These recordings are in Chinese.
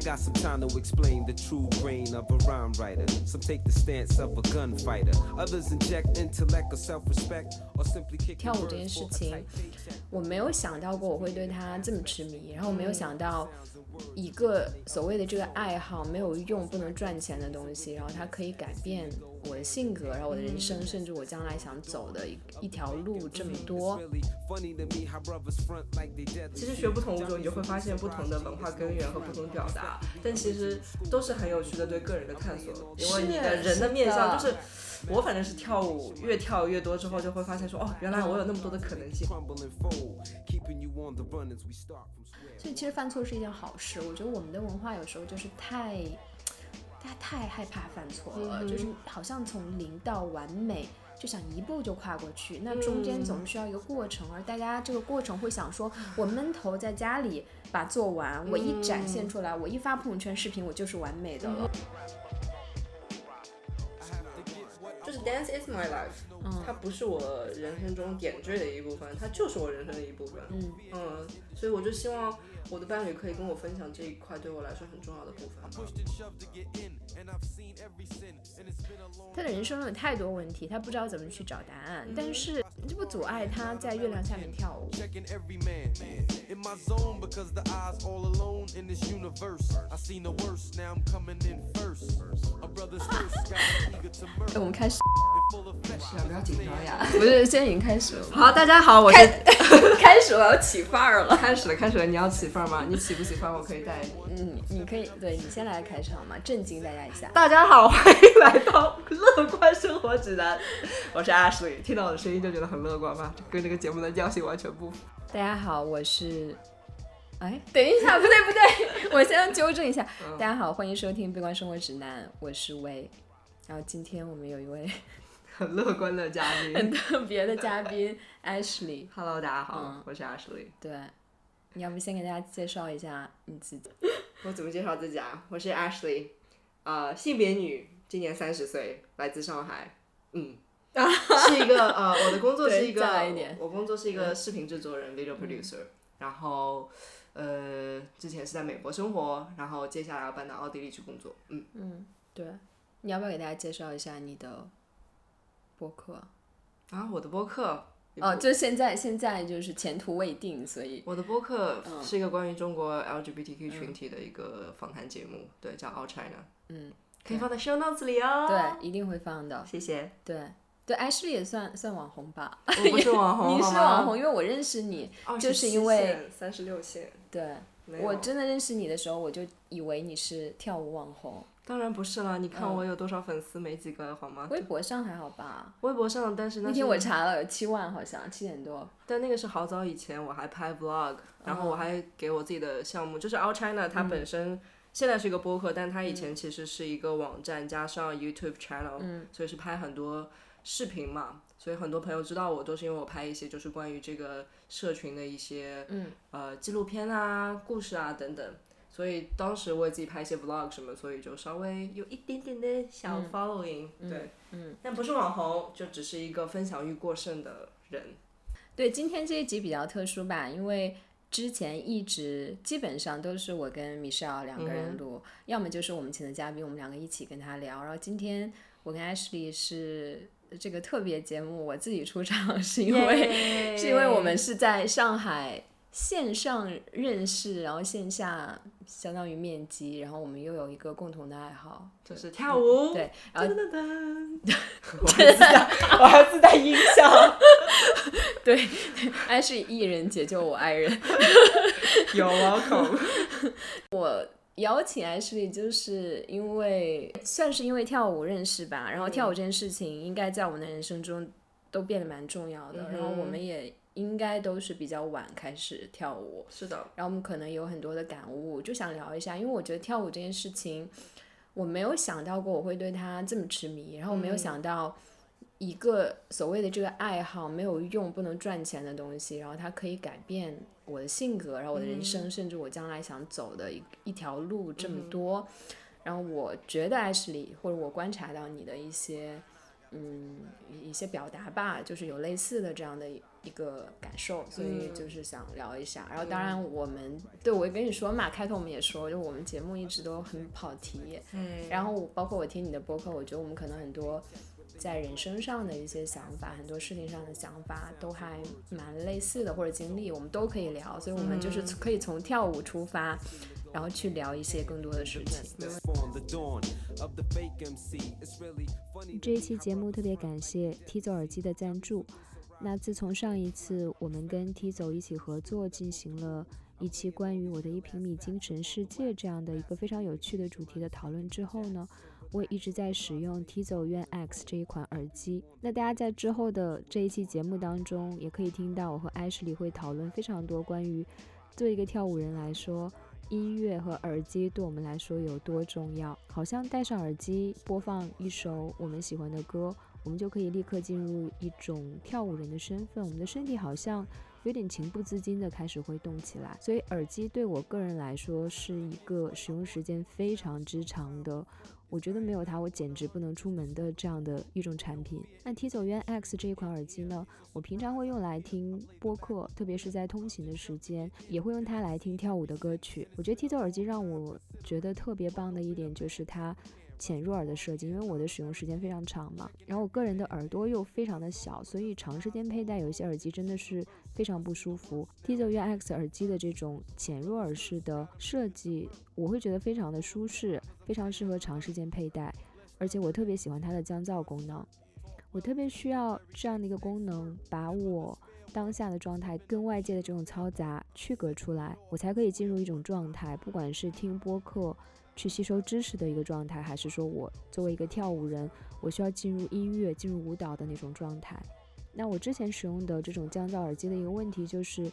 got some time to explain the true brain of a rhyme writer. Some take the stance of a gunfighter. Others inject intellect or self-respect, or simply kick 跳舞这件事情，我没有想到过我会对它这么痴迷，然后没有想到一个所谓的这个爱好没有用、不能赚钱的东西，然后它可以改变 我的性格，然后我的人生，甚至我将来想走的一一条路这么多。其实学不同舞种，你就会发现不同的文化根源和不同表达，但其实都是很有趣的对个人的探索，因为你的人的面相就是。我反正是跳舞，越跳越多之后，就会发现说，哦，原来我有那么多的可能性。所以其实犯错是一件好事。我觉得我们的文化有时候就是太，大家太害怕犯错了，就是好像从零到完美就想一步就跨过去，那中间总需要一个过程，而大家这个过程会想说，我闷头在家里把做完，我一展现出来，我一发朋友圈视频，我就是完美的了。就是 Dance is my life，它不是我人生中点缀的一部分，它就是我人生的一部分。嗯。嗯，所以我就希望我的伴侣可以跟我分享这一块对我来说很重要的部分。他的人生中有太多问题，他不知道怎么去找答案，但是这不阻碍他在月亮下面跳舞。哎，我们开始。是啊，不要紧张呀。不是，现在已经开始了。好，大家好，我是开 始，我要起范儿了。开始了，开始了，你要起范儿吗？你喜不喜欢？我可以带你。嗯，你可以，对你先来开场嘛，震惊大家一下。大家好，欢迎来到乐观生活指南。我是 Ashley，听到我的声音就觉得很乐观吧？跟这个节目的调性完全不符。大家好，我是。哎，等一下，不对不对，我先纠正一下。大家好，欢迎收听《悲观生活指南》，我是薇。然后今天我们有一位 很乐观的嘉宾，很特别的嘉宾 Ashley。Hello，大家好，我是 Ashley。对，你要不先给大家介绍一下你自己？我怎么介绍自己啊？我是 Ashley，呃，性别女，今年三十岁，来自上海。嗯，是一个呃，我的工作是一个，我工作是一个视频制作人，video producer。然后。呃，之前是在美国生活，然后接下来要搬到奥地利去工作。嗯嗯，对，你要不要给大家介绍一下你的播客？啊，我的播客哦，就现在现在就是前途未定，所以我的播客是一个关于中国 LGBTQ 群体的一个访谈节目，对，叫 All China。嗯，可以放在 Show Notes 里哦。对，一定会放的。谢谢。对。对，Ashley 也算算网红吧。我不是网红，你是网红，因为我认识你，就是因为三十六线。对，我真的认识你的时候，我就以为你是跳舞网红。当然不是了，你看我有多少粉丝，没几个好吗？微博上还好吧？微博上，但是那天我查了，有七万好像，七点多。但那个是好早以前，我还拍 vlog，然后我还给我自己的项目，就是 All China，它本身现在是一个播客，但它以前其实是一个网站加上 YouTube channel，所以是拍很多视频嘛。所以很多朋友知道我，都是因为我拍一些就是关于这个社群的一些，呃，纪录片啊、故事啊等等。所以当时我也自己拍一些 vlog 什么，所以就稍微有一点点的小 following，对，嗯，但不是网红，就只是一个分享欲过剩的人。对，今天这一集比较特殊吧，因为之前一直基本上都是我跟 Michelle 两个人录，要么就是我们请的嘉宾，我们两个一起跟他聊。然后今天我跟 Ashley 是。这个特别节目我自己出场，是因为是因为我们是在上海线上认识，然后线下相当于面基，然后我们又有一个共同的爱好，就是跳舞。对，然后 我还自带，我还自带音效。对，爱是艺人解救我爱人。有毛孔。我。邀请 Ashley 就是因为算是因为跳舞认识吧，然后跳舞这件事情应该在我们的人生中都变得蛮重要的，然后我们也应该都是比较晚开始跳舞，是的，然后我们可能有很多的感悟，就想聊一下，因为我觉得跳舞这件事情，我没有想到过我会对它这么痴迷，然后我没有想到。一个所谓的这个爱好没有用、不能赚钱的东西，然后它可以改变我的性格，然后我的人生，甚至我将来想走的一一条路这么多。然后我觉得艾什里，或者我观察到你的一些嗯一些表达吧，就是有类似的这样的一个感受，所以就是想聊一下。然后当然我们对我也跟你说嘛，开头我们也说，就我们节目一直都很跑题。嗯。然后包括我听你的播客，我觉得我们可能很多在人生上的一些想法，很多事情上的想法都还蛮类似的，或者经历我们都可以聊。所以我们就是可以从跳舞出发。然后去聊一些更多的事情。这一期节目特别感谢 T 走耳机的赞助。那自从上一次我们跟 T 走一起合作进行了一期关于我的一平米精神世界这样的一个非常有趣的主题的讨论之后呢，我也一直在使用 T 走院 X 这一款耳机。那大家在之后的这一期节目当中也可以听到我和艾什里会讨论非常多关于做一个跳舞人来说。音乐和耳机对我们来说有多重要？好像戴上耳机播放一首我们喜欢的歌，我们就可以立刻进入一种跳舞人的身份。我们的身体好像有点情不自禁的开始会动起来。所以耳机对我个人来说是一个使用时间非常之长的。我觉得没有它，我简直不能出门的这样的一种产品。那 T 走渊 X 这一款耳机呢，我平常会用来听播客，特别是在通勤的时间，也会用它来听跳舞的歌曲。我觉得 T 走耳机让我觉得特别棒的一点就是它。浅入耳的设计，因为我的使用时间非常长嘛，然后我个人的耳朵又非常的小，所以长时间佩戴有些耳机真的是非常不舒服。T 走 U X 耳机的这种浅入耳式的设计，我会觉得非常的舒适，非常适合长时间佩戴，而且我特别喜欢它的降噪功能，我特别需要这样的一个功能，把我当下的状态跟外界的这种嘈杂区隔出来，我才可以进入一种状态，不管是听播客。去吸收知识的一个状态，还是说我作为一个跳舞人，我需要进入音乐、进入舞蹈的那种状态？那我之前使用的这种降噪耳机的一个问题就是，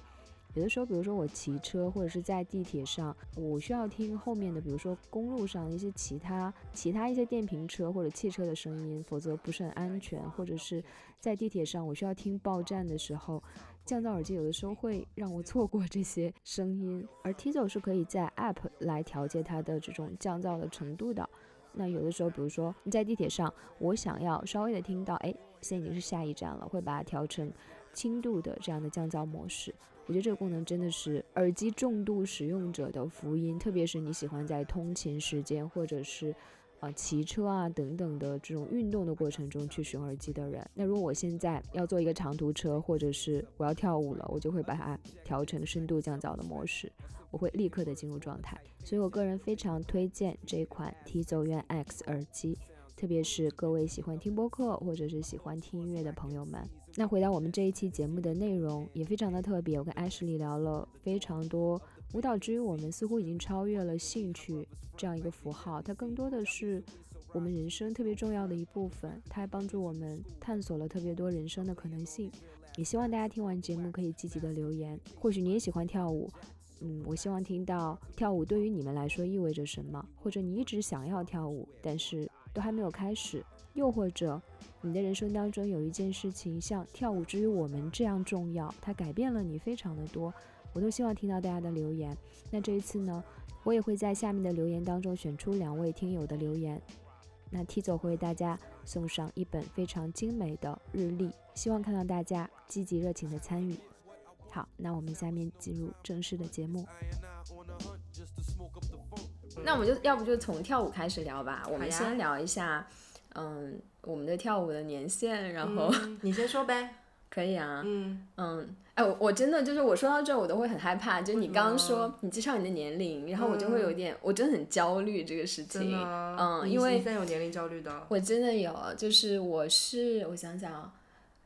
有的时候，比如说我骑车或者是在地铁上，我需要听后面的，比如说公路上一些其他其他一些电瓶车或者汽车的声音，否则不是很安全；或者是在地铁上，我需要听报站的时候。降噪耳机有的时候会让我错过这些声音，而 Tizo 是可以在 App 来调节它的这种降噪的程度的。那有的时候，比如说你在地铁上，我想要稍微的听到，哎，现在已经是下一站了，会把它调成轻度的这样的降噪模式。我觉得这个功能真的是耳机重度使用者的福音，特别是你喜欢在通勤时间或者是。啊，骑车啊等等的这种运动的过程中去使用耳机的人，那如果我现在要做一个长途车，或者是我要跳舞了，我就会把它调成深度降噪的模式，我会立刻的进入状态。所以我个人非常推荐这款 T 走远 X 耳机，特别是各位喜欢听播客或者是喜欢听音乐的朋友们。那回到我们这一期节目的内容，也非常的特别，我跟艾什里聊了非常多。舞蹈之于我们似乎已经超越了兴趣这样一个符号，它更多的是我们人生特别重要的一部分。它还帮助我们探索了特别多人生的可能性。也希望大家听完节目可以积极的留言。或许你也喜欢跳舞，嗯，我希望听到跳舞对于你们来说意味着什么。或者你一直想要跳舞，但是都还没有开始。又或者你的人生当中有一件事情像跳舞之于我们这样重要，它改变了你非常的多。我都希望听到大家的留言。那这一次呢，我也会在下面的留言当中选出两位听友的留言。那 T 总会为大家送上一本非常精美的日历，希望看到大家积极热情的参与。好，那我们下面进入正式的节目。那我们就要不就从跳舞开始聊吧。我们先聊一下，嗯，我们的跳舞的年限，然后你先说呗。可以啊，嗯嗯，哎，我真的就是我说到这我都会很害怕，就你刚刚说你介绍你的年龄，然后我就会有点，我真的很焦虑这个事情，嗯，因为现在有年龄焦虑的，我真的有，就是我是我想想，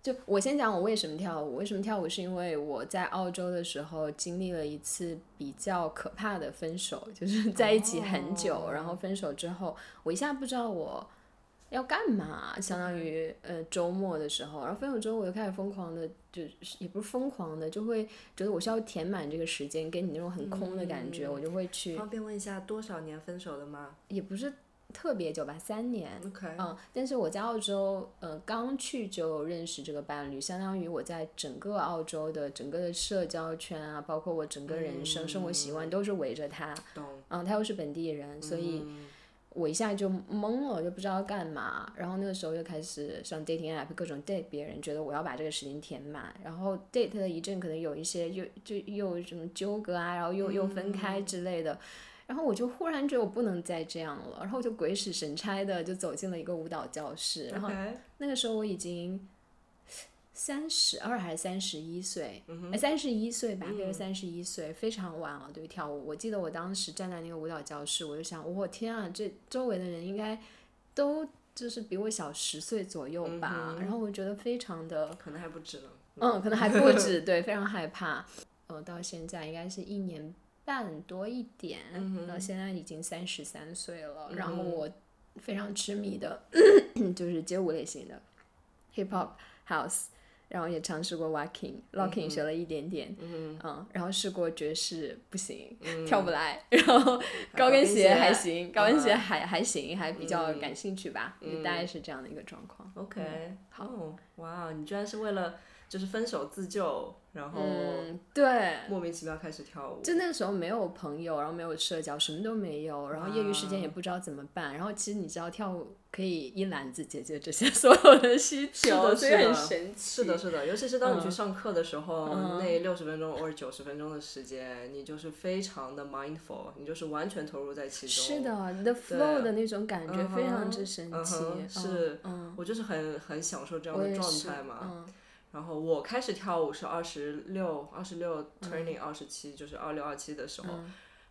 就我先讲我为什么跳舞，为什么跳舞是因为我在澳洲的时候经历了一次比较可怕的分手，就是在一起很久，然后分手之后，我一下不知道我。要干嘛？相当于呃周末的时候，然后分手之后我就开始疯狂的，就是也不是疯狂的，就会觉得我需要填满这个时间，给你那种很空的感觉，我就会去。方便问一下多少年分手的吗？也不是特别久吧，三年。OK。嗯，但是我在澳洲，呃，刚去就认识这个伴侣，相当于我在整个澳洲的整个的社交圈啊，包括我整个人生生活习惯都是围着他。懂。嗯，他又是本地人，所以。我一下就懵了，就不知道干嘛。然后那个时候又开始上 dating app，各种 date 别人，觉得我要把这个时间填满。然后 date 了一阵，可能有一些又就又什么纠葛啊，然后又又分开之类的。然后我就忽然觉得我不能再这样了，然后就鬼使神差的就走进了一个舞蹈教室。然后那个时候我已经三十二还是三十一岁，哎，三十一岁吧，应该是三十一岁，非常晚了，对于跳舞。我记得我当时站在那个舞蹈教室，我就想，我天啊，这周围的人应该都就是比我小十岁左右吧。然后我觉得非常的，可能还不止呢。嗯，可能还不止，对，非常害怕。呃，到现在应该是一年。半多一点，到现在已经三十三岁了。然后我非常痴迷的，就是街舞类型的，hip hop house，然后也尝试过 walking，locking 学了一点点，嗯，然后试过爵士不行，跳不来，然后高跟鞋还行，高跟鞋还还行，还比较感兴趣吧，大概是这样的一个状况。OK，好，哇，你居然是为了。就是分手自救，然后对莫名其妙开始跳舞。就那个时候没有朋友，然后没有社交，什么都没有，然后业余时间也不知道怎么办。然后其实你知道跳舞可以一揽子解决这些 所有的需求，所以很神奇。是的，是的，尤其是当你去上课的时候，那六十分钟或者九十分钟的时间，你就是非常的 mindful，你就是完全投入在其中。是的，你的 flow 的那种感觉非常之神奇。是，我就是很很享受这样的状态嘛。然后我开始跳舞是二十六，二十六 turning 二十七，就是二六二七的时候。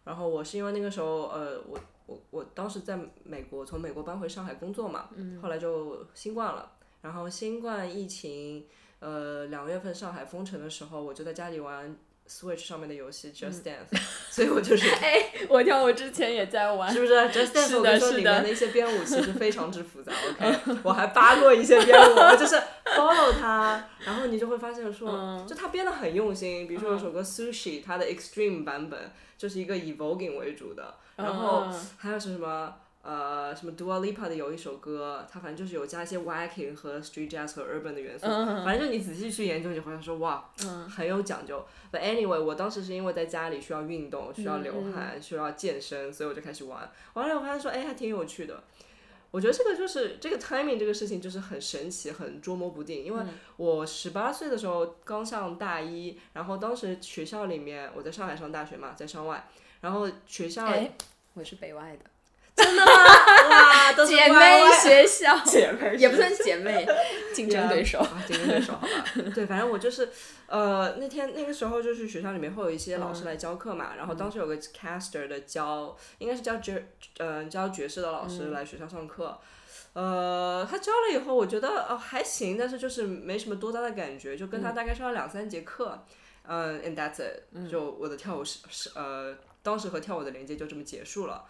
然后我是因为那个时候，呃，我我我当时在美国，从美国搬回上海工作嘛。后来就新冠了，然后新冠疫情，呃，两月份上海封城的时候，我就在家里玩。Switch 上面的游戏 Just Dance，所以我就是 哎，我跳舞之前也在玩，是不是 Just Dance？我跟你说里面的一些编舞其实非常之复杂，OK，我还扒过一些编舞，我就是 follow 它，然后你就会发现说，就他编的很用心，比如说有首歌 Sushi，它的 Extreme 版本就是一个以 Voguing 为主的，然后还有是什么？呃，什么 Dua Lipa 的有一首歌，它反正就是有加一些 Viking 和 Street Jazz 和 Urban 的元素，反正就你仔细去研究，你会说哇，很有讲究。But anyway，我当时是因为在家里需要运动，需要流汗，需要健身，所以我就开始玩。玩了我发现说，哎，还挺有趣的。我觉得这个就是这个 timing 这个事情就是很神奇，很捉摸不定。因为我十八岁的时候刚上大一，然后当时学校里面我在上海上大学嘛，在上外，然后学校，我是北外的。真的吗？哇，都是姐妹学校，姐妹也不算姐妹，竞争对手，竞争对手，好吧。对，反正我就是，呃，那天那个时候就是学校里面会有一些老师来教课嘛，然后当时有个 caster 的教，应该是教爵，呃，教爵士的老师来学校上课，呃，他教了以后，我觉得哦还行，但是就是没什么多大的感觉，就跟他大概上了两三节课，嗯，and that's it，就我的跳舞是是呃，当时和跳舞的连接就这么结束了。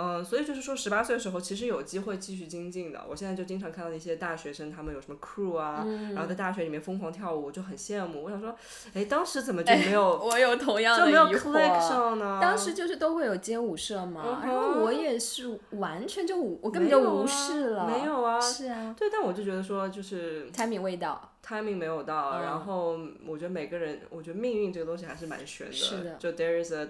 嗯，所以就是说，十八岁的时候其实有机会继续精进的。我现在就经常看到那些大学生，他们有什么 crew 啊，然后在大学里面疯狂跳舞，就很羡慕。我想说，哎，当时怎么就没有？我有同样的疑惑。当时就是都会有街舞社嘛，然后我也是完全就我根本就无视了。没有啊。是啊。对，但我就觉得说，就是 timing 未到，timing 没有到。然后我觉得每个人，我觉得命运这个东西还是蛮悬的。是的。就 there is a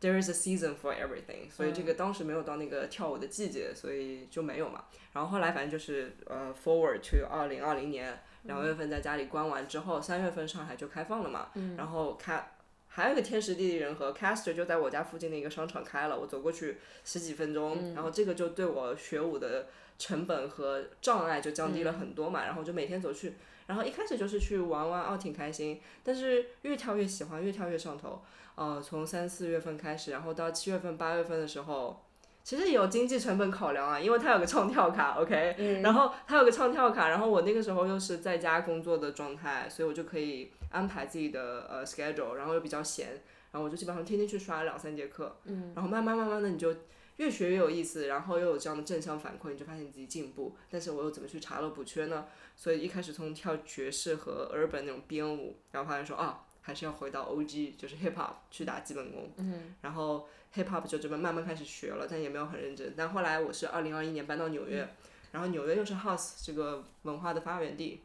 There is a season for everything，所以这个当时没有到那个跳舞的季节，所以就没有嘛。然后后来反正就是呃，forward to 二零二零年两月份在家里关完之后，三月份上海就开放了嘛。然后开还有一个天时地利人和，caster 就在我家附近的一个商场开了，我走过去十几分钟，然后这个就对我学舞的成本和障碍就降低了很多嘛。然后就每天走去，然后一开始就是去玩玩，哦挺开心，但是越跳越喜欢，越跳越上头。呃，从三四月份开始，然后到七月份、八月份的时候，其实有经济成本考量啊，因为它有个唱跳卡，OK，然后它有个唱跳卡，然后我那个时候又是在家工作的状态，所以我就可以安排自己的呃 schedule，然后又比较闲，然后我就基本上天天去刷两三节课，然后慢慢慢慢的你就越学越有意思，然后又有这样的正向反馈，你就发现你自己进步，但是我又怎么去查漏补缺呢？所以一开始从跳爵士和 urban 那种编舞，然后发现说啊。还是要回到 O.G. 就是 hip hop 去打基本功，然后 hip hop 就这么慢慢开始学了，但也没有很认真。但后来我是二零二一年搬到纽约，然后纽约又是 house 这个文化的发源地，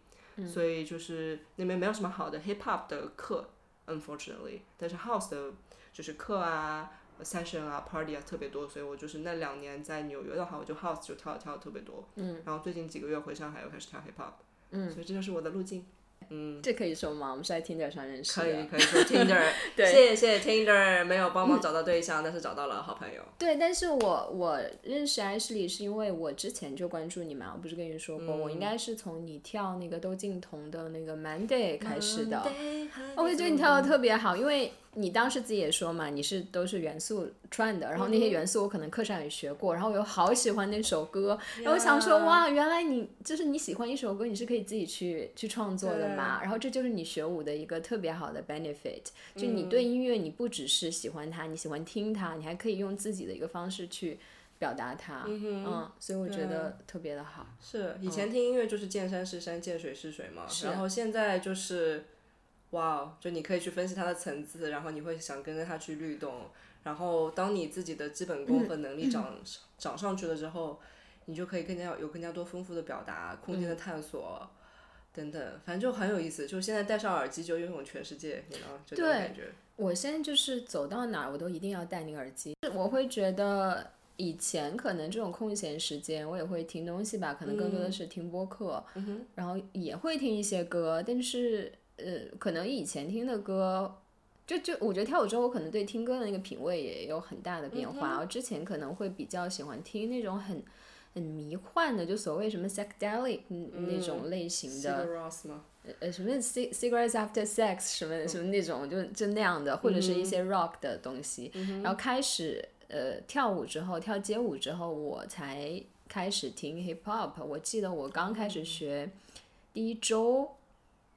所以就是那边没有什么好的 hip hop 的课，unfortunately。但是 house 的就是课啊，session 啊 party 啊特别多，所以我就是那两年在纽约的话，我就 house 就跳跳的特别多。嗯。然后最近几个月回上海又开始跳 hip hop。嗯。所以这就是我的路径。嗯，这可以说吗？我们是在 Tinder 上认识的。可以，可以说 Tinder。对，谢谢 Tinder，没有帮忙找到对象，但是找到了好朋友。对，但是我我认识 Ashley 是因为我之前就关注你嘛，我不是跟你说过，我应该是从你跳那个窦靖童的那个 Monday 开始的。我就觉得你跳的特别好，因为。你当时自己也说嘛，你是都是元素串的，然后那些元素我可能课上也学过，然后我又好喜欢那首歌，然后我想说哇，原来你就是你喜欢一首歌，你是可以自己去去创作的嘛，然后这就是你学舞的一个特别好的 benefit，就你对音乐你不只是喜欢它，你喜欢听它，你还可以用自己的一个方式去表达它，嗯，所以我觉得特别的好。是，以前听音乐就是见山是山，见水是水嘛，然后现在就是。哇哦，就你可以去分析它的层次，然后你会想跟着它去律动，然后当你自己的基本功和能力涨涨 上去了之后，你就可以更加有更加多丰富的表达空间的探索等等，反正就很有意思。就现在戴上耳机就拥有全世界，你知道这种感觉。我现在就是走到哪儿我都一定要戴那个耳机，我会觉得以前可能这种空闲时间我也会听东西吧，可能更多的是听播客，然后也会听一些歌，但是。呃，可能以前听的歌，就就我觉得跳舞之后，我可能对听歌的那个品味也有很大的变化。我之前可能会比较喜欢听那种很很迷幻的，就所谓什么 psychedelic 那种类型的，呃什么 cigarettes after sex 什么什么那种，就就那样的，或者是一些 rock 的东西。然后开始呃跳舞之后，跳街舞之后，我才开始听 hip hop。我记得我刚开始学第一周。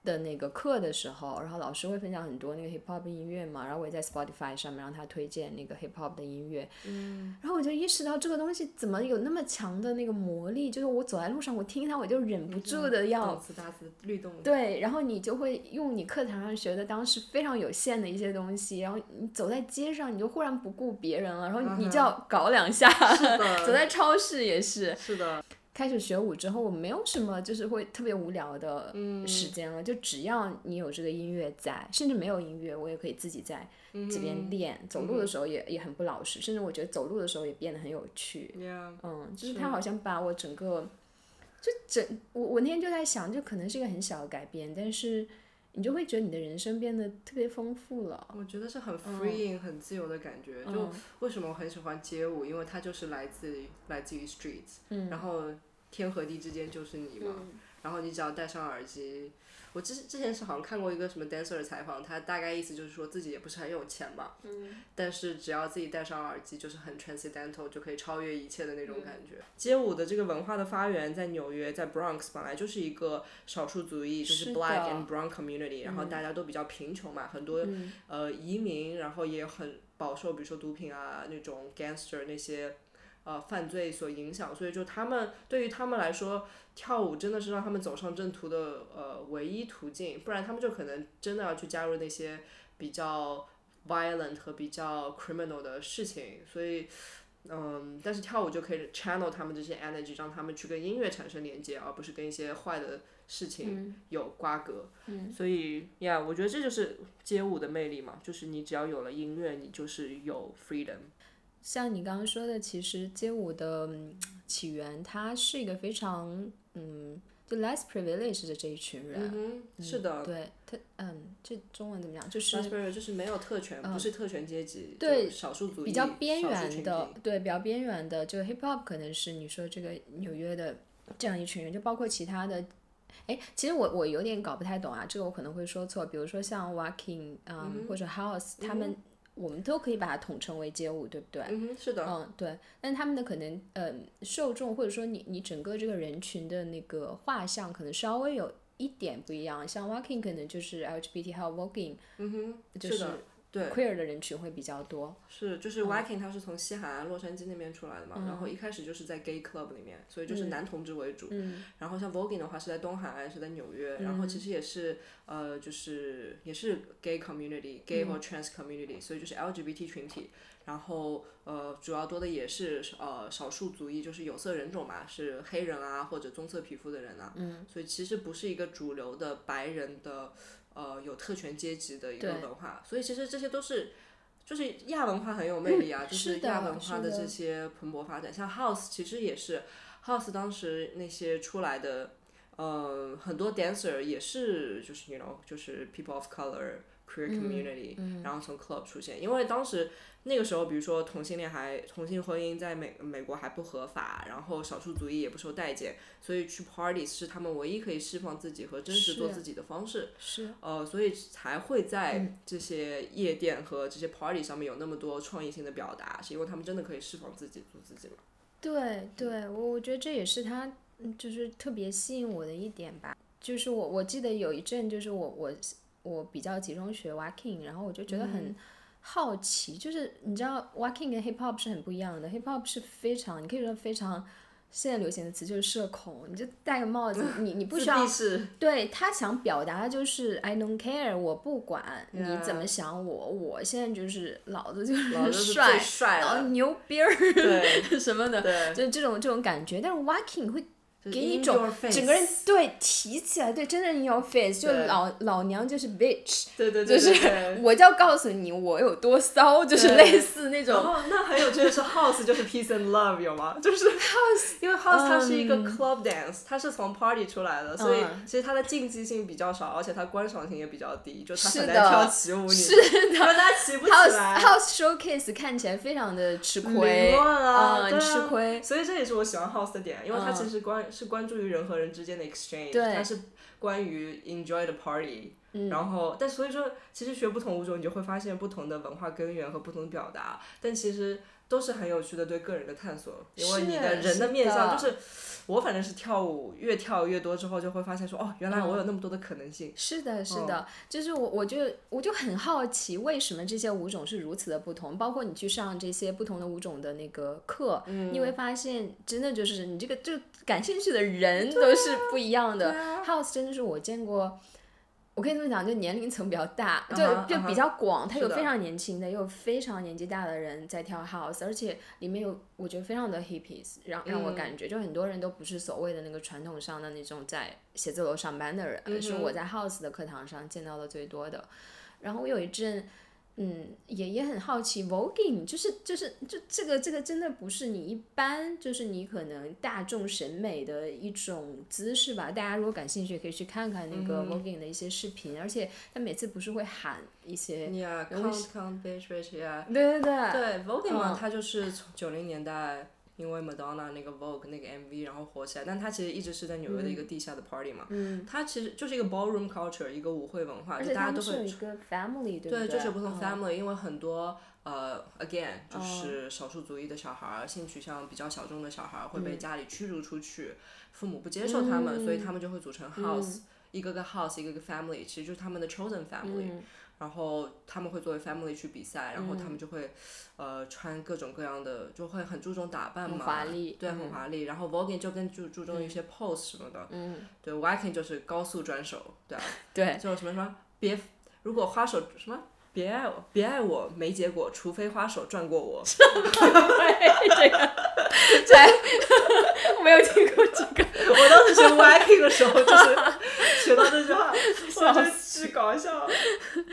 的那个课的时候，然后老师会分享很多那个 hip hop 音乐嘛，然后我也在 Spotify 上面让他推荐那个 hip hop 的音乐，嗯，然后我就意识到这个东西怎么有那么强的那个魔力，就是我走在路上我听它我就忍不住的要，律动，对，然后你就会用你课堂上学的当时非常有限的一些东西，然后你走在街上你就忽然不顾别人了，然后你就要搞两下，走在超市也是，是的。开始学舞之后，我没有什么就是会特别无聊的时间了。就只要你有这个音乐在，甚至没有音乐，我也可以自己在这边练。走路的时候也也很不老实，甚至我觉得走路的时候也变得很有趣。嗯，就是他好像把我整个，就整我我那天就在想，就可能是一个很小的改变，但是你就会觉得你的人生变得特别丰富了。我觉得是很 freeing 很自由的感觉。就为什么我很喜欢街舞？因为它就是来自来自于 streets，然后。天和地之间就是你嘛，然后你只要戴上耳机。我之之前是好像看过一个什么 dancer 的采访，他大概意思就是说自己也不是很有钱嘛，但是只要自己戴上耳机，就是很 transcendental，就可以超越一切的那种感觉。街舞的这个文化的发源在纽约，在 Bronx 本来就是一个少数族裔，就是 black and brown community，然后大家都比较贫穷嘛，很多呃移民，然后也很饱受，比如说毒品啊那种 gangster 那些。呃，犯罪所影响，所以就他们对于他们来说，跳舞真的是让他们走上正途的呃唯一途径，不然他们就可能真的要去加入那些比较 violent 和比较 criminal 的事情。所以，嗯，但是跳舞就可以 channel 他们这些 energy，让他们去跟音乐产生连接，而不是跟一些坏的事情有瓜葛。所以呀，我觉得这就是街舞的魅力嘛，就是你只要有了音乐，你就是有 freedom。像你刚刚说的，其实街舞的起源，它是一个非常嗯，就 less privileged 的这一群人。嗯，是的。对，他嗯，这中文怎么讲？就是。就是没有特权，不是特权阶级。对。少数族裔。比较边缘的，对，比较边缘的，就 hip hop 可能是你说这个纽约的这样一群人，就包括其他的。哎，其实我我有点搞不太懂啊，这个我可能会说错，比如说像 walking 嗯或者 house 他们。我们都可以把它统称为街舞，对不对？嗯是的。嗯，对。但他们的可能，呃，受众或者说你你整个这个人群的那个画像，可能稍微有一点不一样。像 walking 可能就是 LGBT 还有 walking，嗯哼，是的。queer 的人群会比较多。是，就是 Viking，他是从西海岸洛杉矶那边出来的嘛，然后一开始就是在 gay club 里面，所以就是男同志为主。然后像 Voguing 的话是在东海岸，是在纽约，然后其实也是呃，就是也是 gay community，gay 或 trans community，所以就是 LGBT 群体。然后呃，主要多的也是呃少数族裔，就是有色人种嘛，是黑人啊或者棕色皮肤的人啊。嗯所以其实不是一个主流的白人的。呃，有特权阶级的一个文化，所以其实这些都是就是亚文化很有魅力啊，就是亚文化的这些蓬勃发展，像 House 其实也是 House 当时那些出来的，呃，很多 dancer 也是就是 you know 就是 people of color queer community，、然后从 club 出现，因为当时那个时候，比如说同性恋还同性婚姻在美美国还不合法，然后少数族裔也不受待见，所以去 parties 是他们唯一可以释放自己和真实做自己的方式。是呃，所以才会在这些夜店和这些 party 上面有那么多创意性的表达，是因为他们真的可以释放自己，做自己嘛。对对，我我觉得这也是他嗯就是特别吸引我的一点吧。就是我我记得有一阵，就是我我我比较集中学 walking，然后我就觉得很好奇，就是你知道 walking 跟 hip hop 是很不一样的，hip hop 是非常你可以说非常。现在流行的词就是社恐，你就戴个帽子，你你不需要对他想表达的就是 I don't care，我不管你怎么想我，我现在就是老子就是老子是帅老子，牛逼儿对 什么的，对，就这种这种感觉。但是 walking 会就是给你一种整个人对提起来，对，真的 in your face，就老老娘就是 bitch，对对对就是我就要告诉你我有多骚，就是类似那然种。后那还有趣的是，House 就是 Peace and Love 有吗？就是 House，因为 House 它是一个 club dance，、它是从 party 出来的，所以嗯。其实它的竞技性比较少，而且它观赏性也比较低，就它很难跳起舞，你是的，它起不起 House 来。House Showcase 看起来非常的吃凌亏，乱啊，嗯，啊。吃亏。所以这也是我喜欢 House 的点，因为它嗯。其实关、是关注于人和人之间的 exchange，对。它是关于 enjoy the party，、然嗯后但所以说其实学不同物种，你就会发现不同的文化根源和不同的表达，但其实都是很有趣的对个人的探索，因为你的人的面相的。就是。我反正是跳舞，越跳越多之后，就会发现说，哦，原来我有那么多的可能性。是的，是嗯的，就是我，我就我就很好奇，为什么这些舞种是如此的不同？包括你去上这些不同的舞种的那个课，嗯你会发现，真的就是你这个就感兴趣的人都是不一样的。House 真的是我见过。我可以这么讲，就年龄层比较大，就就比较广，它有非常年轻的，也有非常年纪大的人在跳 house，而且里面有我觉得非常的 hippies，让让我嗯。感觉就很多人都不是所谓的那个传统上的那种在写字楼上班的人，嗯是我在 house 的课堂上见到的最多的。然后我有一阵，嗯，也也很好奇 voguing，就是就是就这个这个真的不是你一般，就是你可能大众审美的一种姿势吧。大家如果感兴趣，可以去看看那个 voguing 的一些视频，而且他每次不是会喊一些.对对对，对 Vogue 嘛，嗯它就是从九零年代，因为 Madonna 那个 Vogue 那个 MV 然后火起来，但它其实一直是在纽约的一个地下的 party 嘛。嗯，它其实就是一个 ballroom culture，一个舞会文化，大家都会是一个 family，对就是有不同？嗯。family，、因为很多呃，again 就哦是少数族裔的小孩儿，性取向比较小众的小孩儿会嗯。被家里驱逐出去，父母不接受他们，所以他们就会组成嗯。house，、一个个 house，一个个 family，其实就是他们的 chosen family，、嗯然后他们会作为 family 去比赛，然后他们就会呃穿各种各样的，就会很注重打扮嘛，华丽对，很嗯。华丽。然后 voguing 就更注注重一些 pose 什么的，嗯，对，walking 就是高速转手，对啊，对，就什么什么别，如果花手什么别爱我，别爱我没结果，除非花手转过我。这个在 我没有听过这个，我当时学 walking 的时候，就是学到这句话，我觉得巨 搞笑。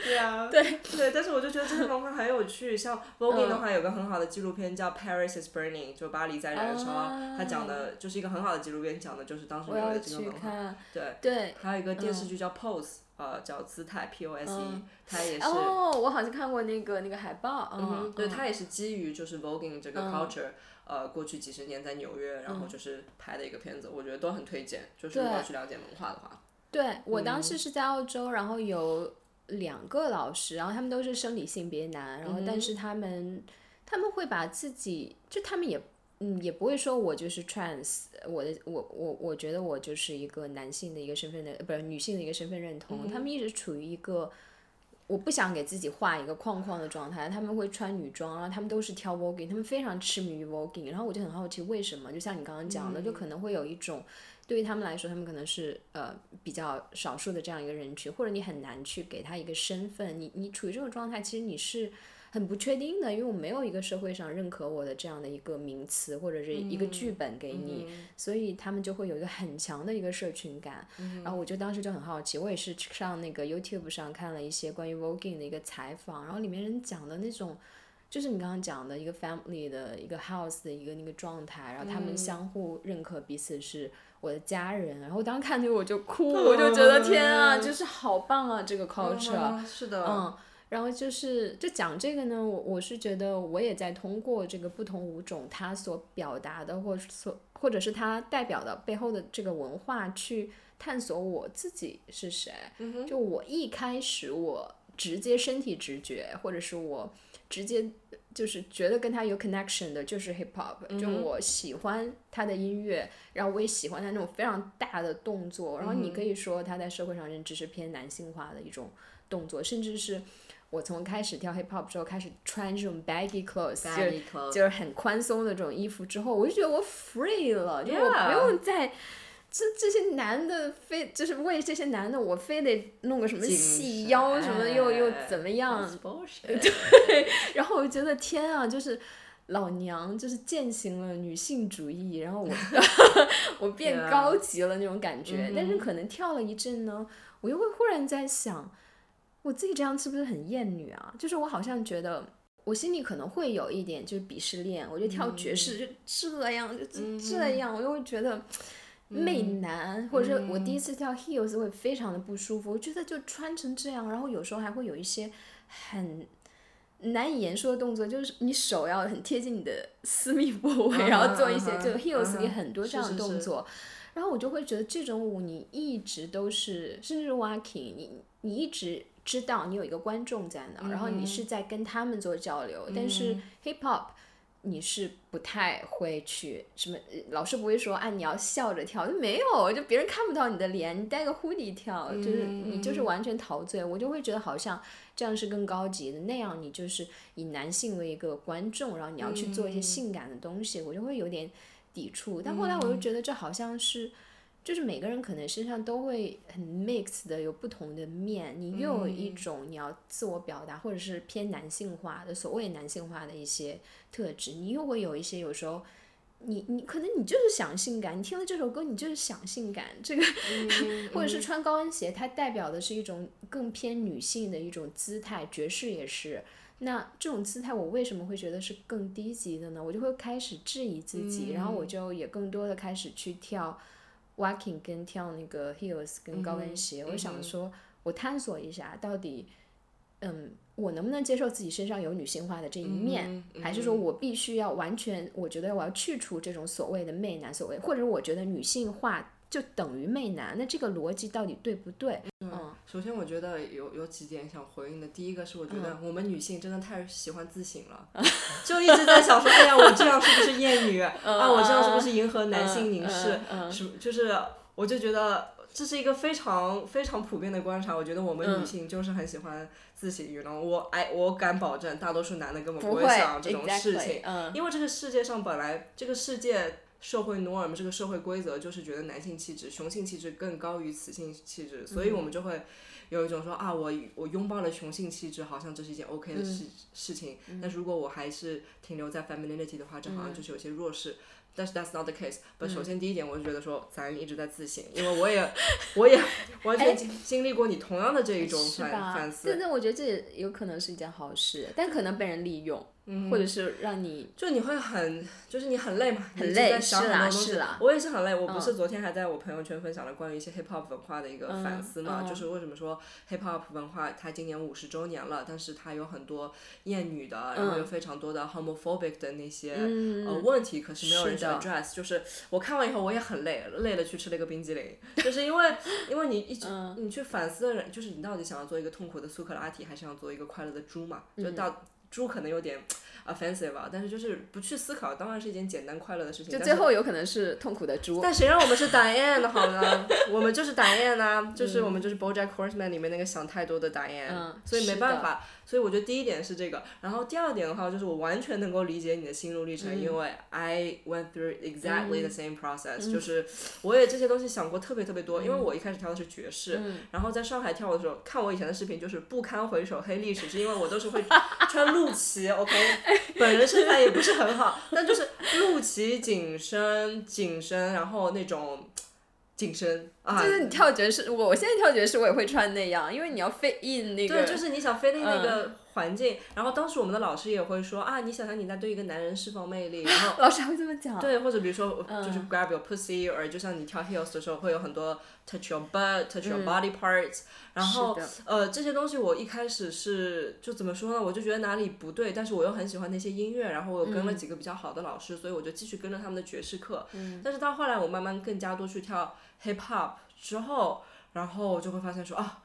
对啊，对对，但是我就觉得这些文化很有趣。像 voguing 的话，有个很好的纪录片叫《Paris is Burning》，就巴黎在燃烧。啊它讲的就是一个很好的纪录片，讲的就是当时纽约这个文化。对，对。还有一个电视剧叫 Pose，呃，叫姿态 P O S E，嗯它也是。哦，我好像看过那个那个海报，嗯哼，对，嗯它也是基于就是 voguing 这个嗯 culture，、呃，过去几十年在纽约，然后就是拍的一个片子，我觉得都很推荐。就是如果去了解文化的话，对我当嗯。时是在澳洲，然后有两个老师，然后他们都是生理性别男，然后嗯但是他们他们会把自己，就他们也嗯也不会说我就是 trans，我的我我我觉得我就是一个男性的一个身份的，呃不是女性的一个身份认同，他们一直处于一个。我不想给自己画一个框框的状态，他们会穿女装，然后他们都是挑 voguing，他们非常痴迷于 voguing，然后我就很好奇为什么，就像你刚刚讲的，就可能会有一种对于他们来说，他们可能是呃比较少数的这样一个人群，或者你很难去给他一个身份，你你处于这种状态，其实你是很不确定的，因为我没有一个社会上认可我的这样的一个名词或者是一个剧本给你，所以他们就会有一个很强的一个社群感。然后我就当时就很好奇，我也是上那个 YouTube 上看了一些关于 Voguing 的一个采访，然后里面人讲的那种，就是你刚刚讲的一个 family 的一个 house 的一个那个状态，然后他们相互认可彼此是我的家人，然后当时看那个我就哭，我就觉得天啊，就是好棒啊，这个 culture，是的，嗯。然后就是就讲这个呢，我我是觉得我也在通过这个不同舞种它所表达的，或所或者是它代表的背后的这个文化去探索我自己是谁。就我一开始我直接身体直觉，或者是我直接就是觉得跟他有 connection 的，就是 hip hop。就我喜欢他的音乐，然后我也喜欢他那种非常大的动作。然后你可以说他在社会上认知是偏男性化的一种动作，甚至是。我从开始跳 hip hop 之后，开始穿这种 baggy clothes，就就是很宽松的这种衣服之后，我就觉得我 free 了，就我不用再这这些男的非就是为这些男的，我非得弄个什么细腰什么又又怎么样？对，然后我就觉得天啊，就是老娘就是践行了女性主义，然后我 我变高级了那种感觉。但是可能跳了一阵呢，我又会忽然在想。我自己这样是不是很厌女啊？就是我好像觉得，我心里可能会有一点就是鄙视链。我觉得跳爵士就这样，就这样，我就会觉得媚男，或者是我第一次跳 heels 会非常的不舒服。我觉得就穿成这样，然后有时候还会有一些很难以言说的动作，就是你手要很贴近你的私密部 位，然后做一些就 heels 里很多这样的动作，然后我就会觉得这种舞你一直都是，甚至是 walking，你你一直。知道你有一个观众在那，然后你是在跟他们做交流。但是 hip hop 你是不太会去什么，老师不会说啊你要笑着跳，就没有，就别人看不到你的脸，你戴个 hoodie 跳，就是你就是完全陶醉。我就会觉得好像这样是更高级的，那样你就是以男性为一个观众，然后你要去做一些性感的东西，我就会有点抵触。但后来我又觉得这好像是。就是每个人可能身上都会很 mix 的有不同的面，你又有一种你要自我表达或者是偏男性化的所谓男性化的一些特质，你又会有一些有时候，你你可能你就是想性感，你听了这首歌你就是想性感，这个或者是穿高跟鞋，它代表的是一种更偏女性的一种姿态，爵士也是。那这种姿态我为什么会觉得是更低级的呢？我就会开始质疑自己，然后我就也更多的开始去跳。Walking 跟跳那个 heels 跟高跟鞋，我想说，我探索一下，到底，嗯，我能不能接受自己身上有女性化的这一面，还是说我必须要完全，我觉得我要去除这种所谓的媚男，所谓，或者我觉得女性化。就等于媚男，那这个逻辑到底对不对？嗯，首先我觉得有有几点想回应的。第一个是我觉得我们女性真的太喜欢自省了，就一直在想说，哎呀，我这样是不是厌女？啊，我这样是不是迎合男性凝视？什么？就是我就觉得这是一个非常非常普遍的观察。我觉得我们女性就是很喜欢自省，然后我哎，我敢保证，大多数男的根本不会想这种事情，因为这个世界上本来这个世界。社会 norm 这个社会规则就是觉得男性气质、雄性气质更高于雌性气质，所以我们就会有一种说啊，我我拥抱了雄性气质，好像这是一件 OK 的事事情。但是如果我还是停留在 femininity 的话，这好像就是有些弱势。但是 that's not the case。不，首先第一点，我就觉得说咱一直在自省，因为我也我也 完全经历过你同样的这一种反反思。但是我觉得这也有可能是一件好事，但可能被人利用。或者是让你，就你会很，就是你很累嘛，很累，是啦是啦。我也是很累，我不是昨天还在我朋友圈分享了关于一些 hip hop 文化的一个反思嘛，就是为什么说 hip hop 文化它今年五十周年了，但是它有很多厌女的，然后有非常多的 homophobic 的那些呃问题，可是没有人去 address。就是我看完以后我也很累，累了去吃了一个冰激凌，就是因为因为你一直你去反思的人，就是你到底想要做一个痛苦的苏格拉底，还是想做一个快乐的猪嘛？就到。猪可能有点 offensive 吧，但是就是不去思考，当然是一件简单快乐的事情。就最后有可能是痛苦的猪。但谁让我们是 Diane 的好呢？我们就是 Diane 啊，就是我们就是 BoJack Horseman 里面那个想太多的 Diane，所以没办法。所以我觉得第一点是这个，然后第二点的话就是我完全能够理解你的心路历程，因为 I went through exactly the same process，就是我也这些东西想过特别特别多，因为我一开始跳的是爵士，然后在上海跳的时候看我以前的视频就是不堪回首黑历史，是因为我都是会穿露露脐，OK，本人身材也不是很好，但就是露脐紧身紧身，然后那种紧身啊，就是你跳爵士，我我现在跳爵士我也会穿那样，因为你要 fit in 那个。对，就是你想 fit in 那个环境，然后当时我们的老师也会说啊，你想想你在对一个男人释放魅力，然后老师还会这么讲。对，或者比如说就是 grab your pussy，而就像你跳 heels 的时候会有很多 touch your butt，touch your body parts，然后呃这些东西我一开始是就怎么说呢，我就觉得哪里不对，但是我又很喜欢那些音乐，然后我又跟了几个比较好的老师，所以我就继续跟着他们的爵士课。但是到后来我慢慢更加多去跳 hip hop 之后，然后我就会发现说啊。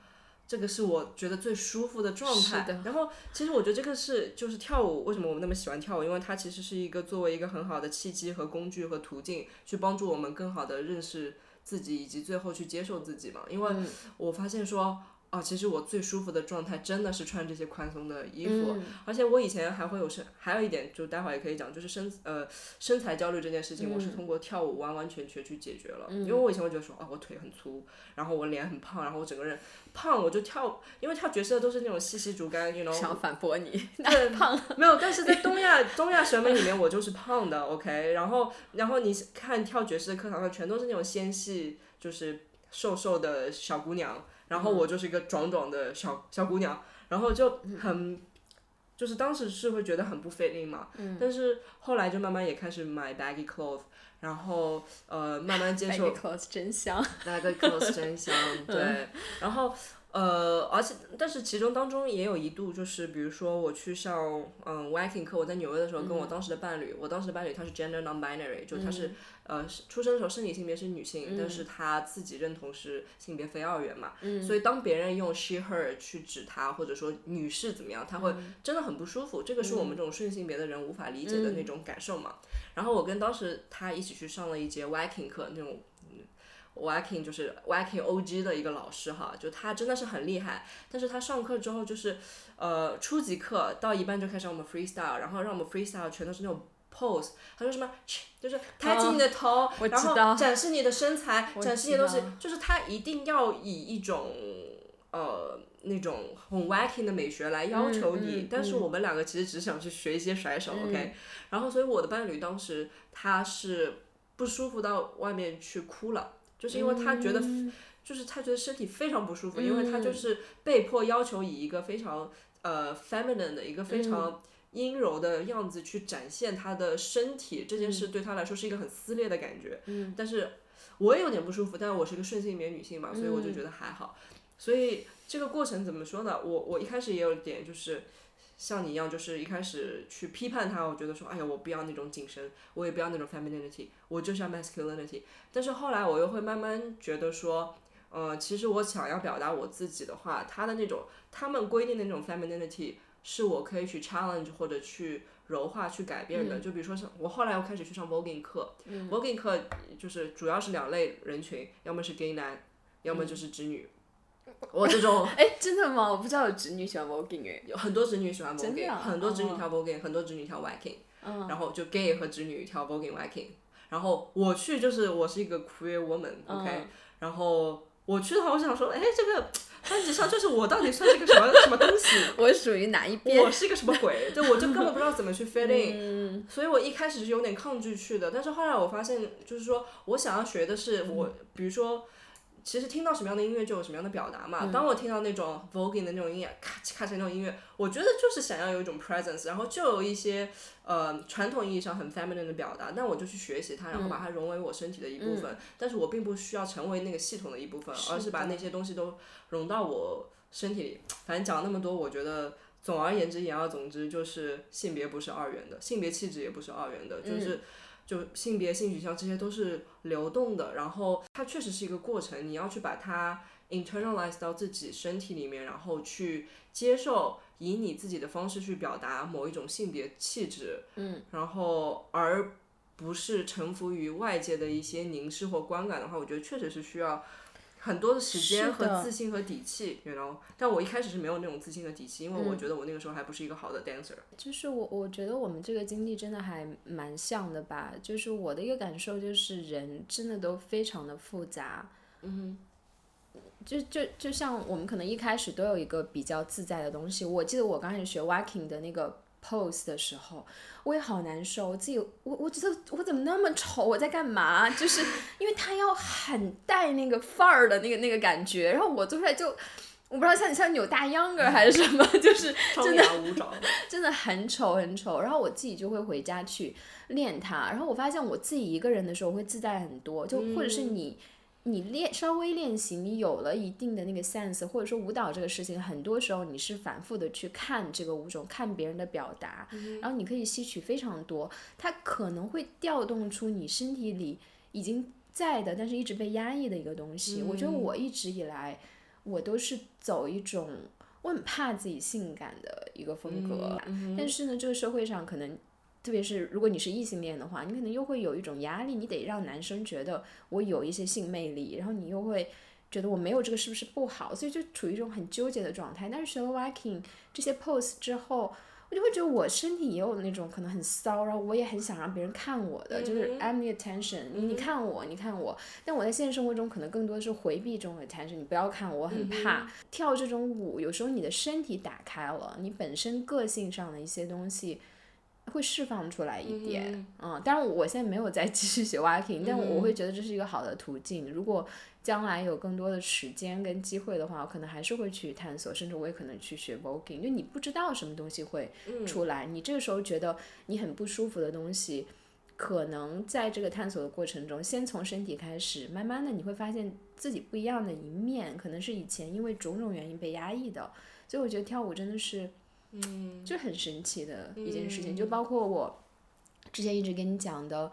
这个是我觉得最舒服的状态。然后，其实我觉得这个是就是跳舞，为什么我们那么喜欢跳舞？因为它其实是一个作为一个很好的契机和工具和途径，去帮助我们更好的认识自己，以及最后去接受自己嘛。因为我发现说。啊，其实我最舒服的状态真的是穿这些宽松的衣服，而且我以前还会有身，还有一点就待会儿也可以讲，就是身呃身材焦虑这件事情，我是通过跳舞完完全全去解决了。因为我以前会觉得说啊，我腿很粗，然后我脸很胖，然后我整个人胖，我就跳，因为跳爵士的都是那种细细竹竿，你 know。想反驳你，对，胖。没有，但是在东亚东亚审美里面，我就是胖的，OK。然后然后你看跳爵士的课堂上，全都是那种纤细，就是瘦瘦的小姑娘。然后我就是一个壮壮的小小姑娘，然后就很，就是当时是会觉得很不 fit in 嘛，但是后来就慢慢也开始买 baggy clothes，然后呃慢慢接 受 baggy clothes 真香，baggy clothes 真香，对，然后。呃，而且，但是其中当中也有一度，就是比如说我去上嗯 Viking 课，我在纽约的时候，跟我当时的伴侣，我当时的伴侣他是 gender non-binary，就他是呃出生的时候生理性别是女性，但是他自己认同是性别非二元嘛，所以当别人用 she her 去指他，或者说女士怎么样，他会真的很不舒服，这个是我们这种顺性别的人无法理解的那种感受嘛。然后我跟当时他一起去上了一节 Viking 课，那种。Waking 就是 Waking OG 的一个老师哈，就他真的是很厉害。但是他上课之后就是，呃，初级课到一半就开始让我们 freestyle，然后让我们 freestyle 全都是那种 pose。他说什么？就是抬起你的头，然后展示你的身材，展示你的东西。就是他一定要以一种呃那种很 Waking 的美学来要求你。但是我们两个其实只想去学一些甩手，OK。然后所以我的伴侣当时他是不舒服到外面去哭了。就是因为他觉得，就是他觉得身体非常不舒服，因为他就是被迫要求以一个非常呃 feminine 的一个非常阴柔的样子去展现他的身体，这件事对他来说是一个很撕裂的感觉。但是我也有点不舒服，但是我是一个顺性别女性嘛，所以我就觉得还好。所以这个过程怎么说呢？我我一开始也有点就是。像你一样，就是一开始去批判他，我觉得说，哎呀，我不要那种紧身，我也不要那种 femininity，我就是要 masculinity。但是后来我又会慢慢觉得说，呃，其实我想要表达我自己的话，他的那种他们规定的那种 femininity，是我可以去 challenge 或者去柔化、去改变的。就比如说，像我后来又开始去上 voguing 课，voguing 课就是主要是两类人群，要么是 gay 男，要么就是直女。我这种 哎，真的吗？我不知道有直女喜欢 voguing 哎，有很多直女喜欢 voguing，很多直女跳 voguing，很多直女跳 viking，然后就 gay 和直女跳 voguing viking，然后我去就是我是一个 queer woman，OK，然后我去的话，我想说，哎，这个班级上就是我到底算是个什么什么东西？我属于哪一边？我是一个什么鬼？对，我就根本不知道怎么去 fit in，所以我一开始是有点抗拒去的，但是后来我发现，就是说我想要学的是我，比如说。其实听到什么样的音乐就有什么样的表达嘛。当我听到那种 voguing 的那种音乐，咔嚓咔嚓那种音乐，我觉得就是想要有一种 presence，然后就有一些呃传统意义上很 feminine 的表达，那我就去学习它，然后把它融为我身体的一部分。但是我并不需要成为那个系统的一部分，而是把那些东西都融到我身体里。反正讲那么多，我觉得总而言之言而总之就是性别不是二元的，性别气质也不是二元的，就是。就性别、性取向这些都是流动的，然后它确实是一个过程，你要去把它 internalize 到自己身体里面，然后去接受以你自己的方式去表达某一种性别气质，嗯，然后而不是臣服于外界的一些凝视或观感的话，我觉得确实是需要。很多的时间和自信和底气，you know，但我一开始是没有那种自信和底气，因为我觉得我那个时候还不是一个好的 dancer。就是我，我觉得我们这个经历真的还蛮像的吧。就是我的一个感受就是，人真的都非常的复杂。嗯。就就就像我们可能一开始都有一个比较自在的东西。我记得我刚开始学 walking 的那个 pose 的时候，我也好难受，我自己我我觉得我怎么那么丑，我在干嘛？就是因为他要很带那个范儿的那个那个感觉，然后我做出来就我不知道像你像扭大秧歌还是什么，就是真的 真的很丑很丑。然后我自己就会回家去练它，然后我发现我自己一个人的时候会自在很多，就或者是你。你练稍微练习，你有了一定的那个 sense，或者说舞蹈这个事情，很多时候你是反复的去看这个舞种，看别人的表达，然后你可以吸取非常多，它可能会调动出你身体里已经在的，但是一直被压抑的一个东西。我觉得我一直以来，我都是走一种我很怕自己性感的一个风格，但是呢，这个社会上可能。特别是如果你是异性恋的话，你可能又会有一种压力，你得让男生觉得我有一些性魅力，然后你又会觉得我没有这个是不是不好，所以就处于一种很纠结的状态。但是学了 walking 这些 pose 之后，我就会觉得我身体也有那种可能很骚，然后我也很想让别人看我的，就是 I'm the attention，你你看我，你看我。但我在现实生活中可能更多的是回避这种 attention，你不要看我，我很怕。跳这种舞，有时候你的身体打开了，你本身个性上的一些东西。会释放出来一点，嗯，当然我现在没有再继续学 walking，但我会觉得这是一个好的途径。如果将来有更多的时间跟机会的话，我可能还是会去探索，甚至我也可能去学 walking。就你不知道什么东西会出来，你这个时候觉得你很不舒服的东西，可能在这个探索的过程中，先从身体开始，慢慢的你会发现自己不一样的一面，可能是以前因为种种原因被压抑的。所以我觉得跳舞真的是。嗯，就很神奇的一件事情，就包括我之前一直跟你讲的，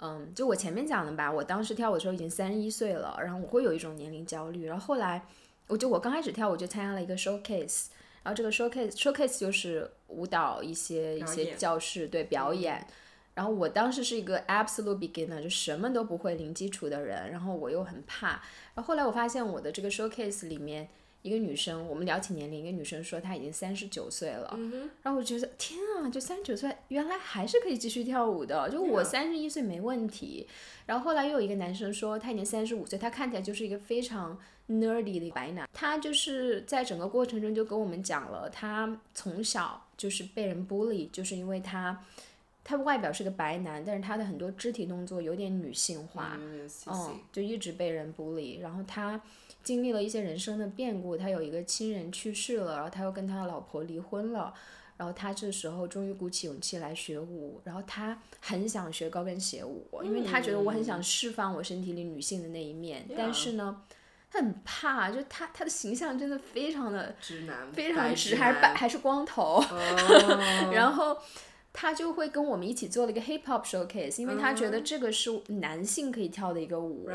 嗯，就我前面讲的吧，我当时跳舞的时候已经三十一岁了，然后我会有一种年龄焦虑，然后后来，我就我刚开始跳舞就参加了一个 showcase，然后这个 showcase showcase 就是舞蹈一些一些教室对表演，然后我当时是一个 absolute beginner，就什么都不会零基础的人，然后我又很怕，然后后来我发现我的这个 showcase 里面。一个女生，我们聊起年龄，一个女生说她已经三十九岁了，然后我觉得天啊，就三十九岁，原来还是可以继续跳舞的，就我三十一岁没问题。然后后来又有一个男生说他已经三十五岁，他看起来就是一个非常 nerdy 的白男，他就是在整个过程中就跟我们讲了，他从小就是被人 bully，就是因为他他外表是个白男，但是他的很多肢体动作有点女性化，嗯，就一直被人 bully，然后他。经历了一些人生的变故，他有一个亲人去世了，然后他又跟他老婆离婚了，然后他这时候终于鼓起勇气来学舞，然后他很想学高跟鞋舞，因为他觉得我很想释放我身体里女性的那一面，但是呢，他很怕，就他他的形象真的非常的直男，非常直，还是白还是光头，然后。他就会跟我们一起做了一个 hip hop showcase，因为他觉得这个是男性可以跳的一个舞，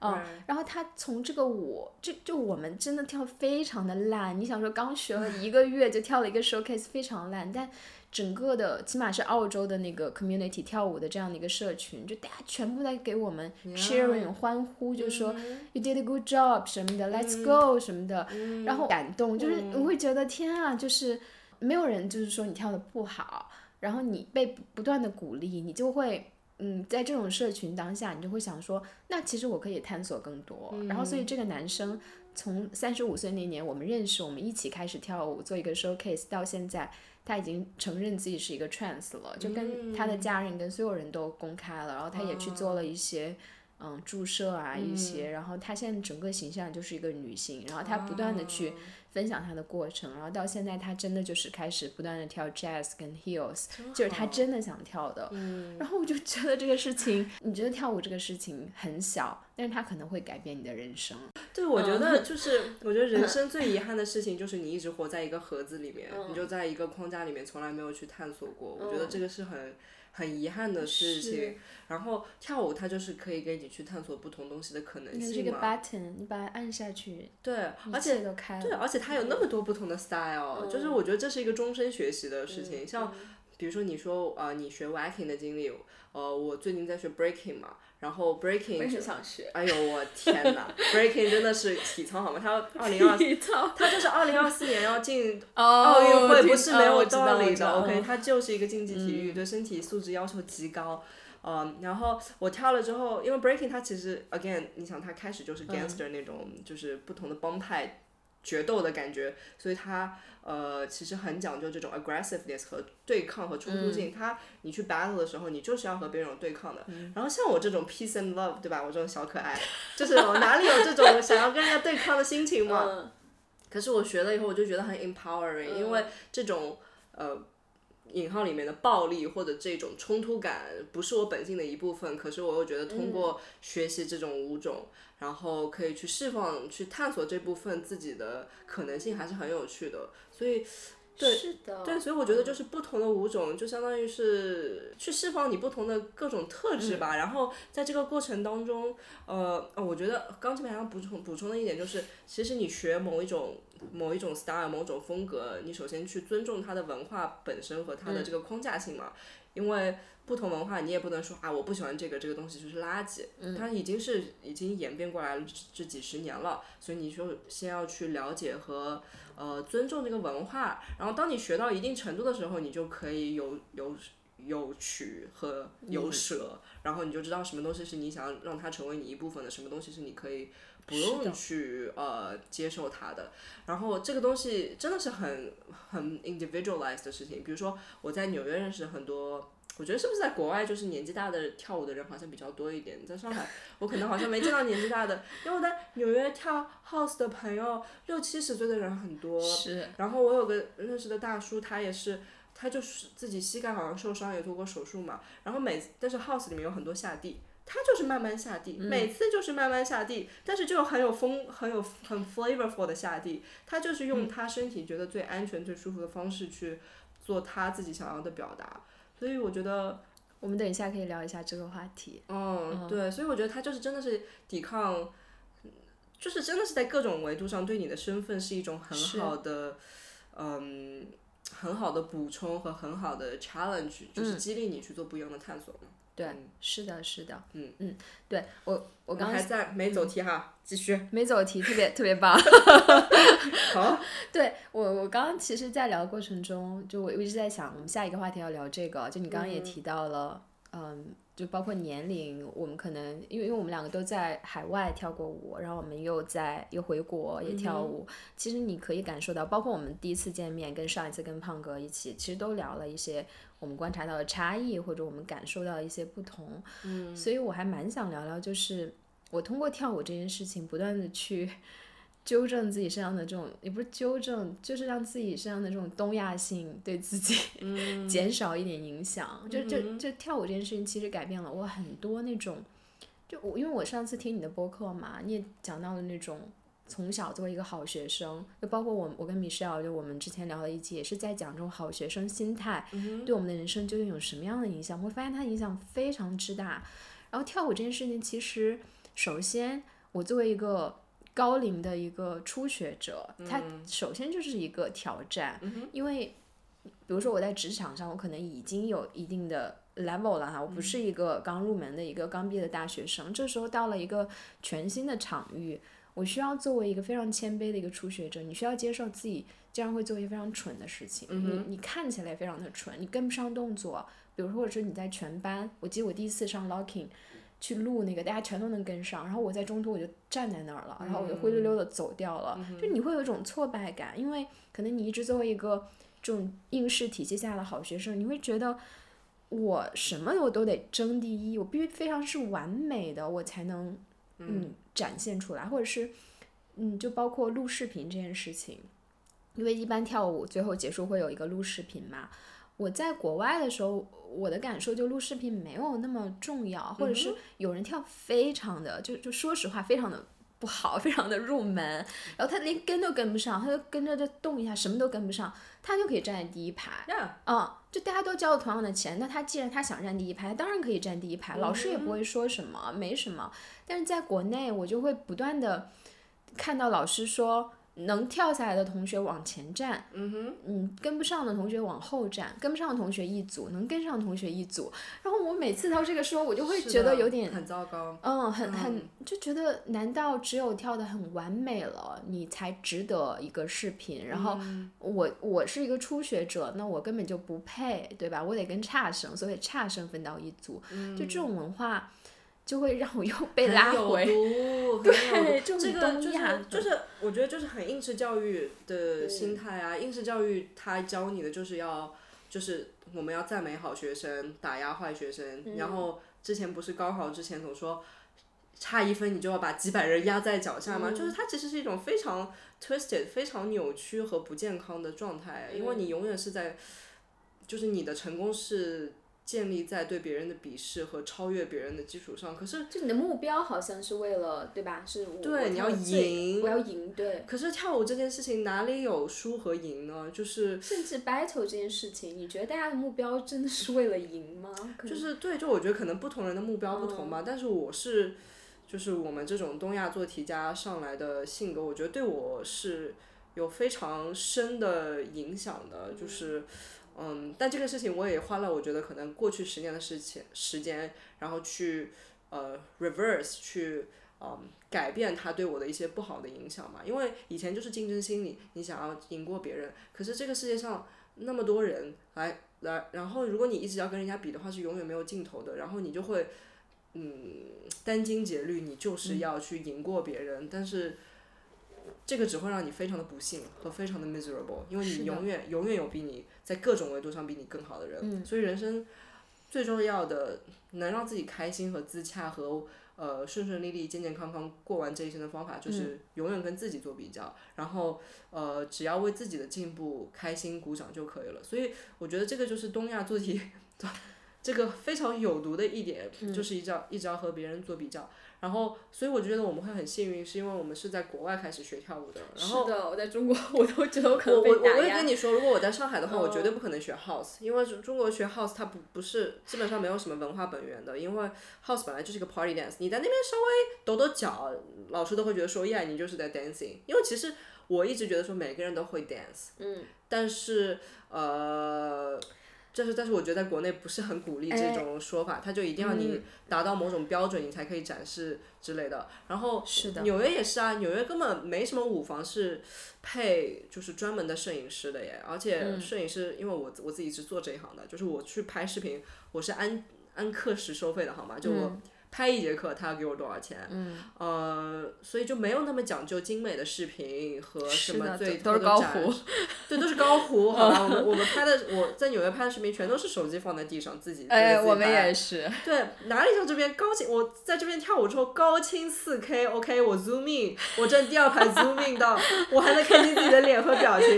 嗯，然后他从这个舞，这就我们真的跳非常的烂，你想说刚学了一个月就跳了一个 showcase 非常烂，但整个的起码是澳洲的那个 community 跳舞的这样的一个社群，就大家全部在给我们 cheering 欢呼，就说 you did a good job 什么的，let's go 什么的，然后感动，就是我会觉得天啊，就是没有人就是说你跳的不好。然后你被不断的鼓励，你就会，嗯，在这种社群当下，你就会想说，那其实我可以探索更多。然后，所以这个男生从三十五岁那年我们认识，我们一起开始跳舞，做一个 showcase，到现在他已经承认自己是一个 trans 了，就跟他的家人跟所有人都公开了。然后他也去做了一些，嗯，注射啊一些。然后他现在整个形象就是一个女性。然后他不断的去。分享他的过程，然后到现在他真的就是开始不断的跳 jazz 跟 heels，就是他真的想跳的。嗯然后我就觉得这个事情，你觉得跳舞这个事情很小，但是他可能会改变你的人生。对，我觉得就是，我觉得人生最遗憾的事情就是你一直活在一个盒子里面，你就在一个框架里面，从来没有去探索过。我觉得这个是很。很遗憾的事情，然后跳舞它就是可以给你去探索不同东西的可能性嘛。这个 button，你把它按下去，对，而且对，而且它有那么多不同的 style，就是我觉得这是一个终身学习的事情。像比如说你说呃你学 walking 的经历，呃我最近在学 breaking 嘛。然后 breaking，我也想学。哎呦我天哪，breaking 真的是体操好吗？他 二零二，他就是二零二四年要进 奥运会，不是没有道理的。OK，他就是一个竞技体育，对身体素质要求极高。嗯，然后我跳了之后，因为 breaking 它其实 again，你想它开始就是 gangster 那种，就是不同的帮派。决斗的感觉，所以它呃其实很讲究这种 aggressiveness 和对抗和冲突性。它你去 battle 的时候，你就是要和别人有对抗的。然后像我这种 peace and love，对吧？我这种小可爱，就是我哪里有这种想要跟人家对抗的心情嘛？可是我学了以后，我就觉得很 empowering，因为这种呃。引号里面的暴力或者这种冲突感不是我本性的一部分，可是我又觉得通过学习这种舞种，然后可以去释放、去探索这部分自己的可能性，还是很有趣的。所以，对对，所以我觉得就是不同的舞种，就相当于是去释放你不同的各种特质吧。然后在这个过程当中，呃，我觉得刚这边还要补充补充的一点就是，其实你学某一种。某一种 style，某种风格，你首先去尊重它的文化本身和它的这个框架性嘛，因为不同文化你也不能说啊我不喜欢这个这个东西就是垃圾，它已经是已经演变过来了这几十年了，所以你就先要去了解和呃尊重这个文化，然后当你学到一定程度的时候，你就可以有有有取和有舍，然后你就知道什么东西是你想要让它成为你一部分的，什么东西是你可以。不用去呃接受它的，然后这个东西真的是很很 individualized 的事情。比如说我在纽约认识很多，我觉得是不是在国外就是年纪大的跳舞的人好像比较多一点。在上海，我可能好像没见到年纪大的，因为我在纽约跳 house 的朋友六七十岁的人很多。是。然后我有个认识的大叔，他也是，他就是自己膝盖好像受伤，也做过手术嘛。然后每但是 house 里面有很多下地。他就是慢慢下地，每次就是慢慢下地，但是就很有风，很有很 flavorful 的下地。他就是用他身体觉得最安全、最舒服的方式去做他自己想要的表达。所以我觉得，我们等一下可以聊一下这个话题。嗯，对，所以我觉得他就是真的是抵抗，就是真的是在各种维度上对你的身份是一种很好的，嗯，很好的补充和很好的 challenge，就是激励你去做不一样的探索嘛。对，是的，是的，嗯嗯，对我我刚还在没走题哈，继续没走题，特别特别棒。好，对我我刚刚其实，在聊的过程中，就我我一直在想，我们下一个话题要聊这个，就你刚刚也提到了，嗯。就包括年龄，我们可能因为因为我们两个都在海外跳过舞，然后我们又在又回国也跳舞。其实你可以感受到，包括我们第一次见面，跟上一次跟胖哥一起，其实都聊了一些我们观察到的差异，或者我们感受到一些不同。嗯，所以我还蛮想聊聊，就是我通过跳舞这件事情，不断的去。纠正自己身上的这种，也不是纠正，就是让自己身上的这种东亚性对自己 减少一点影响。就就就跳舞这件事情，其实改变了我很多那种。就我因为我上次听你的播客嘛，你也讲到了那种从小作为一个好学生，就包括我我跟米歇尔，就我们之前聊的一期也是在讲这种好学生心态对我们的人生究竟有什么样的影响。我会发现它影响非常之大。然后跳舞这件事情，其实首先我作为一个高龄的一个初学者，它首先就是一个挑战，因为比如说我在职场上，我可能已经有一定的 level 了哈，我不是一个刚入门的一个刚毕业的大学生，这时候到了一个全新的场域，我需要作为一个非常谦卑的一个初学者，你需要接受自己经常会做一些非常蠢的事情，你你看起来非常的蠢，你跟不上动作，比如说或者说你在全班，我记得我第一次上 locking。去录那个，大家全都能跟上，然后我在中途我就站在那儿了，然后我就灰溜溜的走掉了。就你会有一种挫败感，因为可能你一直作为一个这种应试体系下的好学生，你会觉得我什么我都得争第一，我必须非常是完美的，我才能嗯。展现出来，或者是嗯就包括录视频这件事情，因为一般跳舞最后结束会有一个录视频嘛。我在国外的时候，我的感受就录视频没有那么重要，或者是有人跳非常的，就就说实话非常的不好，非常的入门，然后他连跟都跟不上，他就跟着就动一下，什么都跟不上，他就可以站在第一排，嗯，就大家都交了同样的钱，那他既然他想站第一排，当然可以站第一排，老师也不会说什么，没什么。但是在国内，我就会不断的看到老师说。能跳下来的同学往前站，嗯哼，嗯，跟不上的同学往后站，跟不上的同学一组，能跟上的同学一组。然后我每次到这个时候，我就会觉得有点很糟糕，嗯，很很就觉得，难道只有跳的很完美了，你才值得一个视频？然后我我是一个初学者，那我根本就不配，对吧？我得跟差生，所以差生分到一组，就这种文化。就会让我又 被拉回。对，这个就是就是，我觉得就是很应试教育的心态啊。应试教育他教你的就是要，就是我们要赞美好学生，打压坏学生。然后之前不是高考之前总说，差一分你就要把几百人压在脚下吗？就是它其实是一种非常 twisted、非常扭曲和不健康的状态，因为你永远是在，就是你的成功是。建立在对别人的鄙视和超越别人的基础上，可是就你的目标好像是为了对吧？是对你要赢，我要赢，对。可是跳舞这件事情哪里有输和赢呢？就是甚至 battle 这件事情，你觉得大家的目标真的是为了赢吗？就是对，就我觉得可能不同人的目标不同吧。但是我是，就是我们这种东亚做题家上来的性格，我觉得对我是有非常深的影响的，就是。嗯，但这个事情我也花了，我觉得可能过去十年的事情时间，然后去呃 reverse 去嗯改变他对我的一些不好的影响嘛。因为以前就是竞争心理，你想要赢过别人，可是这个世界上那么多人来来，然后如果你一直要跟人家比的话，是永远没有尽头的。然后你就会嗯殚精竭虑，你就是要去赢过别人，但是。这个只会让你非常的不幸和非常的 miserable，因为你永远永远有比你在各种维度上比你更好的人，所以人生最重要的能让自己开心和自洽和呃顺顺利利健健康康过完这一生的方法，就是永远跟自己做比较，然后呃只要为自己的进步开心鼓掌就可以了。所以我觉得这个就是东亚做题 这个非常有毒的一点，就是一直要一直要和别人做比较。然后，所以我觉得我们会很幸运，是因为我们是在国外开始学跳舞的。是的，我在中国我都觉得我可能被打我我也跟你说，如果我在上海的话，我绝对不可能学 house，因为中国学 house 它不不是基本上没有什么文化本源的，因为 house 本来就是一个 party dance，你在那边稍微抖抖脚，老师都会觉得说，yeah，你就是在 dancing。因为其实我一直觉得说每个人都会 dance，嗯，但是呃。但是，但是我觉得在国内不是很鼓励这种说法，他就一定要你达到某种标准，你才可以展示之类的。然后纽约也是啊，纽约根本没什么舞房是配就是专门的摄影师的耶，而且摄影师，因为我我自己是做这一行的，就是我去拍视频，我是按按课时收费的好吗？就我。拍一节课，他要给我多少钱？嗯，呃，所以就没有那么讲究精美的视频和什么最都是高糊，对，都是高糊，好吧？我们我们拍的我在纽约拍的视频全都是手机放在地上自己哎，我们也是。对，哪里像这边高清？我在这边跳舞之后高清四 K，OK，我 zoom in，我站第二排 zoom in 到，我还能看清自己的脸和表情，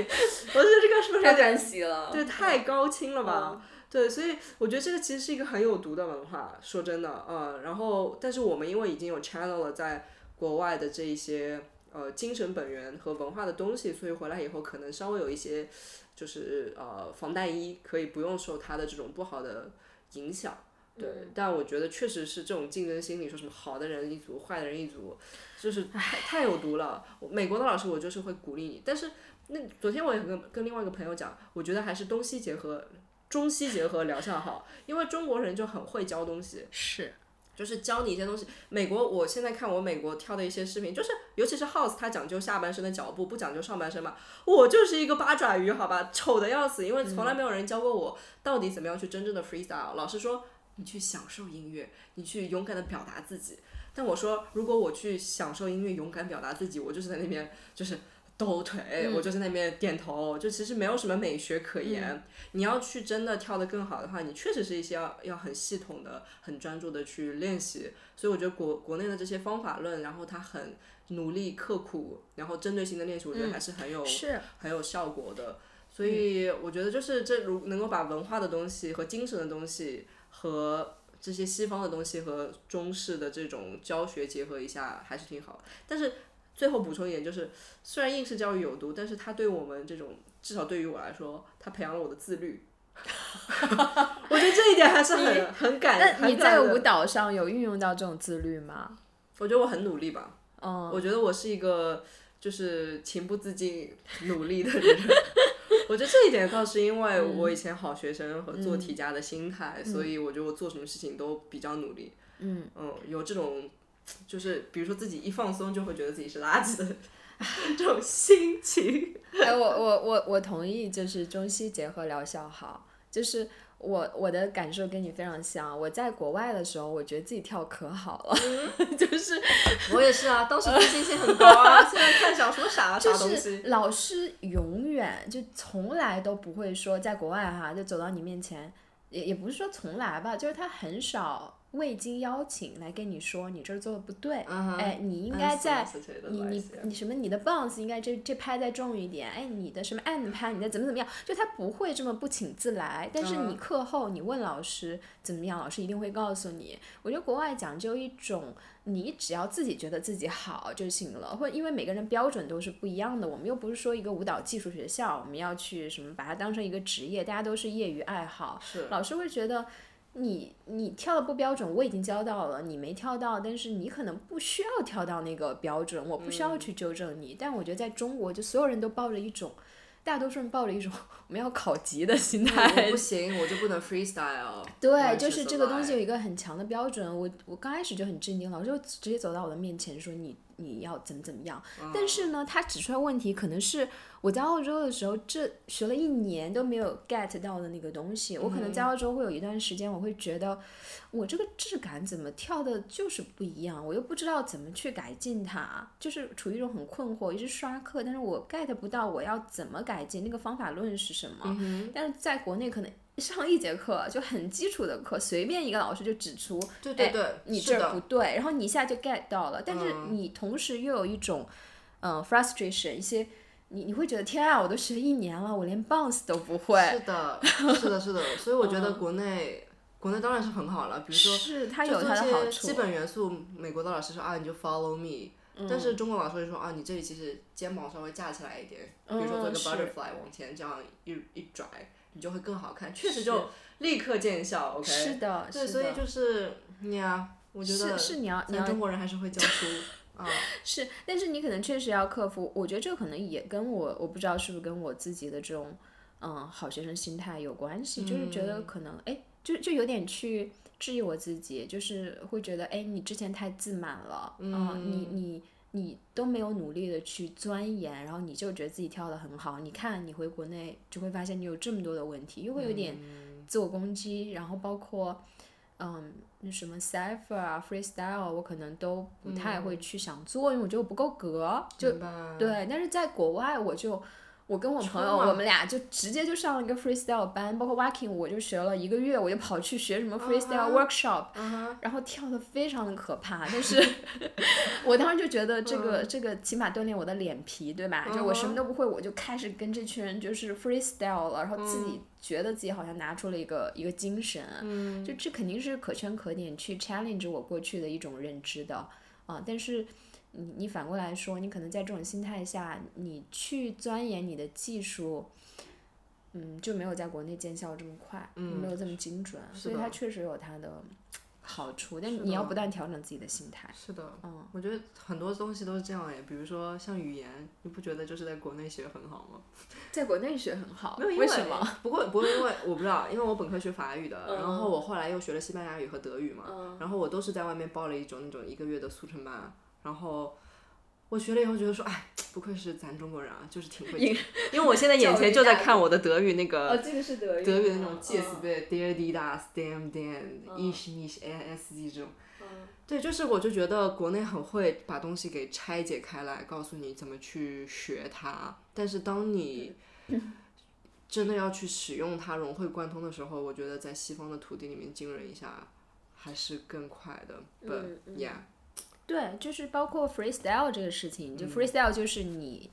我觉得这个是不是太欢喜了？对，太高清了吧？对，所以我觉得这个其实是一个很有毒的文化，说真的，嗯，然后，但是我们因为已经有 channel 了，在国外的这一些呃精神本源和文化的东西，所以回来以后可能稍微有一些，就是呃防弹衣可以不用受它的这种不好的影响，对，但我觉得确实是这种竞争心理，说什么好的人一组，坏的人一组，就是太太有毒了。美国的老师我就是会鼓励你，但是那昨天我也跟跟另外一个朋友讲，我觉得还是东西结合。中西结合疗效好，因为中国人就很会教东西，是，就是教你一些东西。美国，我现在看我美国跳的一些视频，就是尤其是 House，它讲究下半身的脚步，不讲究上半身嘛。我就是一个八爪鱼，好吧，丑的要死，因为从来没有人教过我到底怎么样去真正的 freestyle。老师说你去享受音乐，你去勇敢的表达自己。但我说如果我去享受音乐，勇敢表达自己，我就是在那边就是。抖腿，我就在那边点头，就其实没有什么美学可言。你要去真的跳得更好的话，你确实是一些要要很系统的、很专注的去练习。所以我觉得国国内的这些方法论，然后他很努力、刻苦，然后针对性的练习，我觉得还是很有很有效果的。所以我觉得就是这如能够把文化的东西和精神的东西和这些西方的东西和中式的这种教学结合一下，还是挺好。但是。最后补充一点，就是虽然应试教育有毒，但是它对我们这种，至少对于我来说，它培养了我的自律。我觉得这一点还是很很感。那你在舞蹈上有运用到这种自律吗？我觉得我很努力吧。嗯。我觉得我是一个就是情不自禁努力的人。我觉得这一点倒是因为我以前好学生和做题家的心态，所以我觉得我做什么事情都比较努力。嗯。嗯，有这种。就是比如说自己一放松就会觉得自己是垃圾的 这种心情。哎，我我我我同意，就是中西结合疗效好。就是我我的感受跟你非常像。我在国外的时候，我觉得自己跳可好了，就是 我也是啊，当时自信心很高啊。现在看小说啥啥东就西是，老师永远就从来都不会说，在国外哈，就走到你面前，也也不是说从来吧，就是他很少未经邀请来跟你说你这儿做的不对，哎，你应该在你你你什么你的 bounce 应该这这拍再重一点，哎，你的什么 end 拍你再怎么怎么样，就他不会这么不请自来，但是你嗯课后你问老师怎么样，老师一定会告诉你。我觉得国外讲究一种，你只要自己觉得自己好就行了，或者因为每个人标准都是不一样的，我们又不是说一个舞蹈技术学校，我们要去什么把它当成一个职业，大家都是业余爱好，是老师会觉得你你跳的不标准，我已经教到了，你没跳到，但是你可能不需要跳到那个标准，我不需要去纠正你。但我觉得在中国，就所有人都抱着一种，大多数人抱着一种 我们要考级的心态我不 行，我就不能 freestyle。对，就是这个东西有一个很强的标准。我我刚开始就很震惊，老师就直接走到我的面前说你你要怎么怎么样。但是呢，他指出来问题可能是我在澳洲的时候，这学了一年都没有 get 到的那个东西。我可能在澳洲会有一段时间，我会觉得我这个质感怎么跳的就是不一样，我又不知道怎么去改进它，就是处于一种很困惑，一直刷课，但是我 get 不到我要怎么改进，那个方法论是什么。但是在国内可能上一节课就很基础的课，随便一个老师就指出，哎对对对，你这儿不对，然后你一下就 get 到了，但是嗯。你同时又有一种，嗯、frustration，一些你你会觉得天啊，我都学了一年了，我连 bounce 都不会，是的，是的，是的。所以我觉得国内国内当然是很好了，比如说是它就有它的好处，基本元素，美国的老师说啊，你就 follow me。但嗯是中国老师会说啊，你这里其实肩膀稍微架起来一点，比如说做一个 butterfly 往前这样一一拽，你就会更好看，确实就立刻见效。OK，是的，对，所以就是你呀，我觉得是是你要你中国人还是会教书啊。是，但是你可能确实要克服，我觉得这可能也跟我我不知道是不是跟我自己的这种嗯好学生心态有关系，就是觉得可能哎，就就有点去质疑我自己，就是会觉得哎，你之前太自满了，嗯，你你你都没有努力的去钻研，然后你就觉得自己跳的很好，你看你回国内就会发现你有这么多的问题，又会有点自我攻击，然后包括。嗯，那什么 cipher 啊，freestyle，我可能都不太会去想做，因为我觉得我不够格。就对，但是在国外，我就我跟我朋友，我们俩就直接就上了一个 freestyle 班，包括 walking，我就学了一个月，我就跑去学什么 freestyle workshop，、然后跳的非常的可怕，但是 我当时就觉得这个、这个起码锻炼我的脸皮，对吧？就我什么都不会，我就开始跟这群人就是 freestyle 了，然后自己觉得自己好像拿出了一个一个精神，就这肯定是可圈可点去 challenge 我过去的一种认知的啊，但是。你你反过来说，你可能在这种心态下，你去钻研你的技术，嗯，就没有在国内见效这么快，没有这么精准，所以它确实有它的好处，但是你要不断调整自己的心态。是的，嗯，我觉得很多东西都是这样诶，比如说像语言，你不觉得就是在国内学很好吗？在国内学很好，没有，因为什么？？不过不过因为我不知道，因为我本科学法语的，然后我后来又学了西班牙语和德语嘛，然后我都是在外面报了一种那种一个月的速成班，然后。我学了以后觉得说，哎，不愧是咱中国人啊，就是挺会讲。因为我现在 眼前就在看我的德语那个哦，这个是德语，德语的那种嗯介词对 d e r d i d a s dem den ich mich s d 这种。对，就是我就觉得国内很会把东西给拆解开来，告诉你怎么去学它。但是当你真的要去使用它、融会贯通的时候，我觉得在西方的土地里面浸润一下，还是更快的。But 嗯 yeah，对，就是包括 freestyle 这个事情，嗯就 freestyle 就是你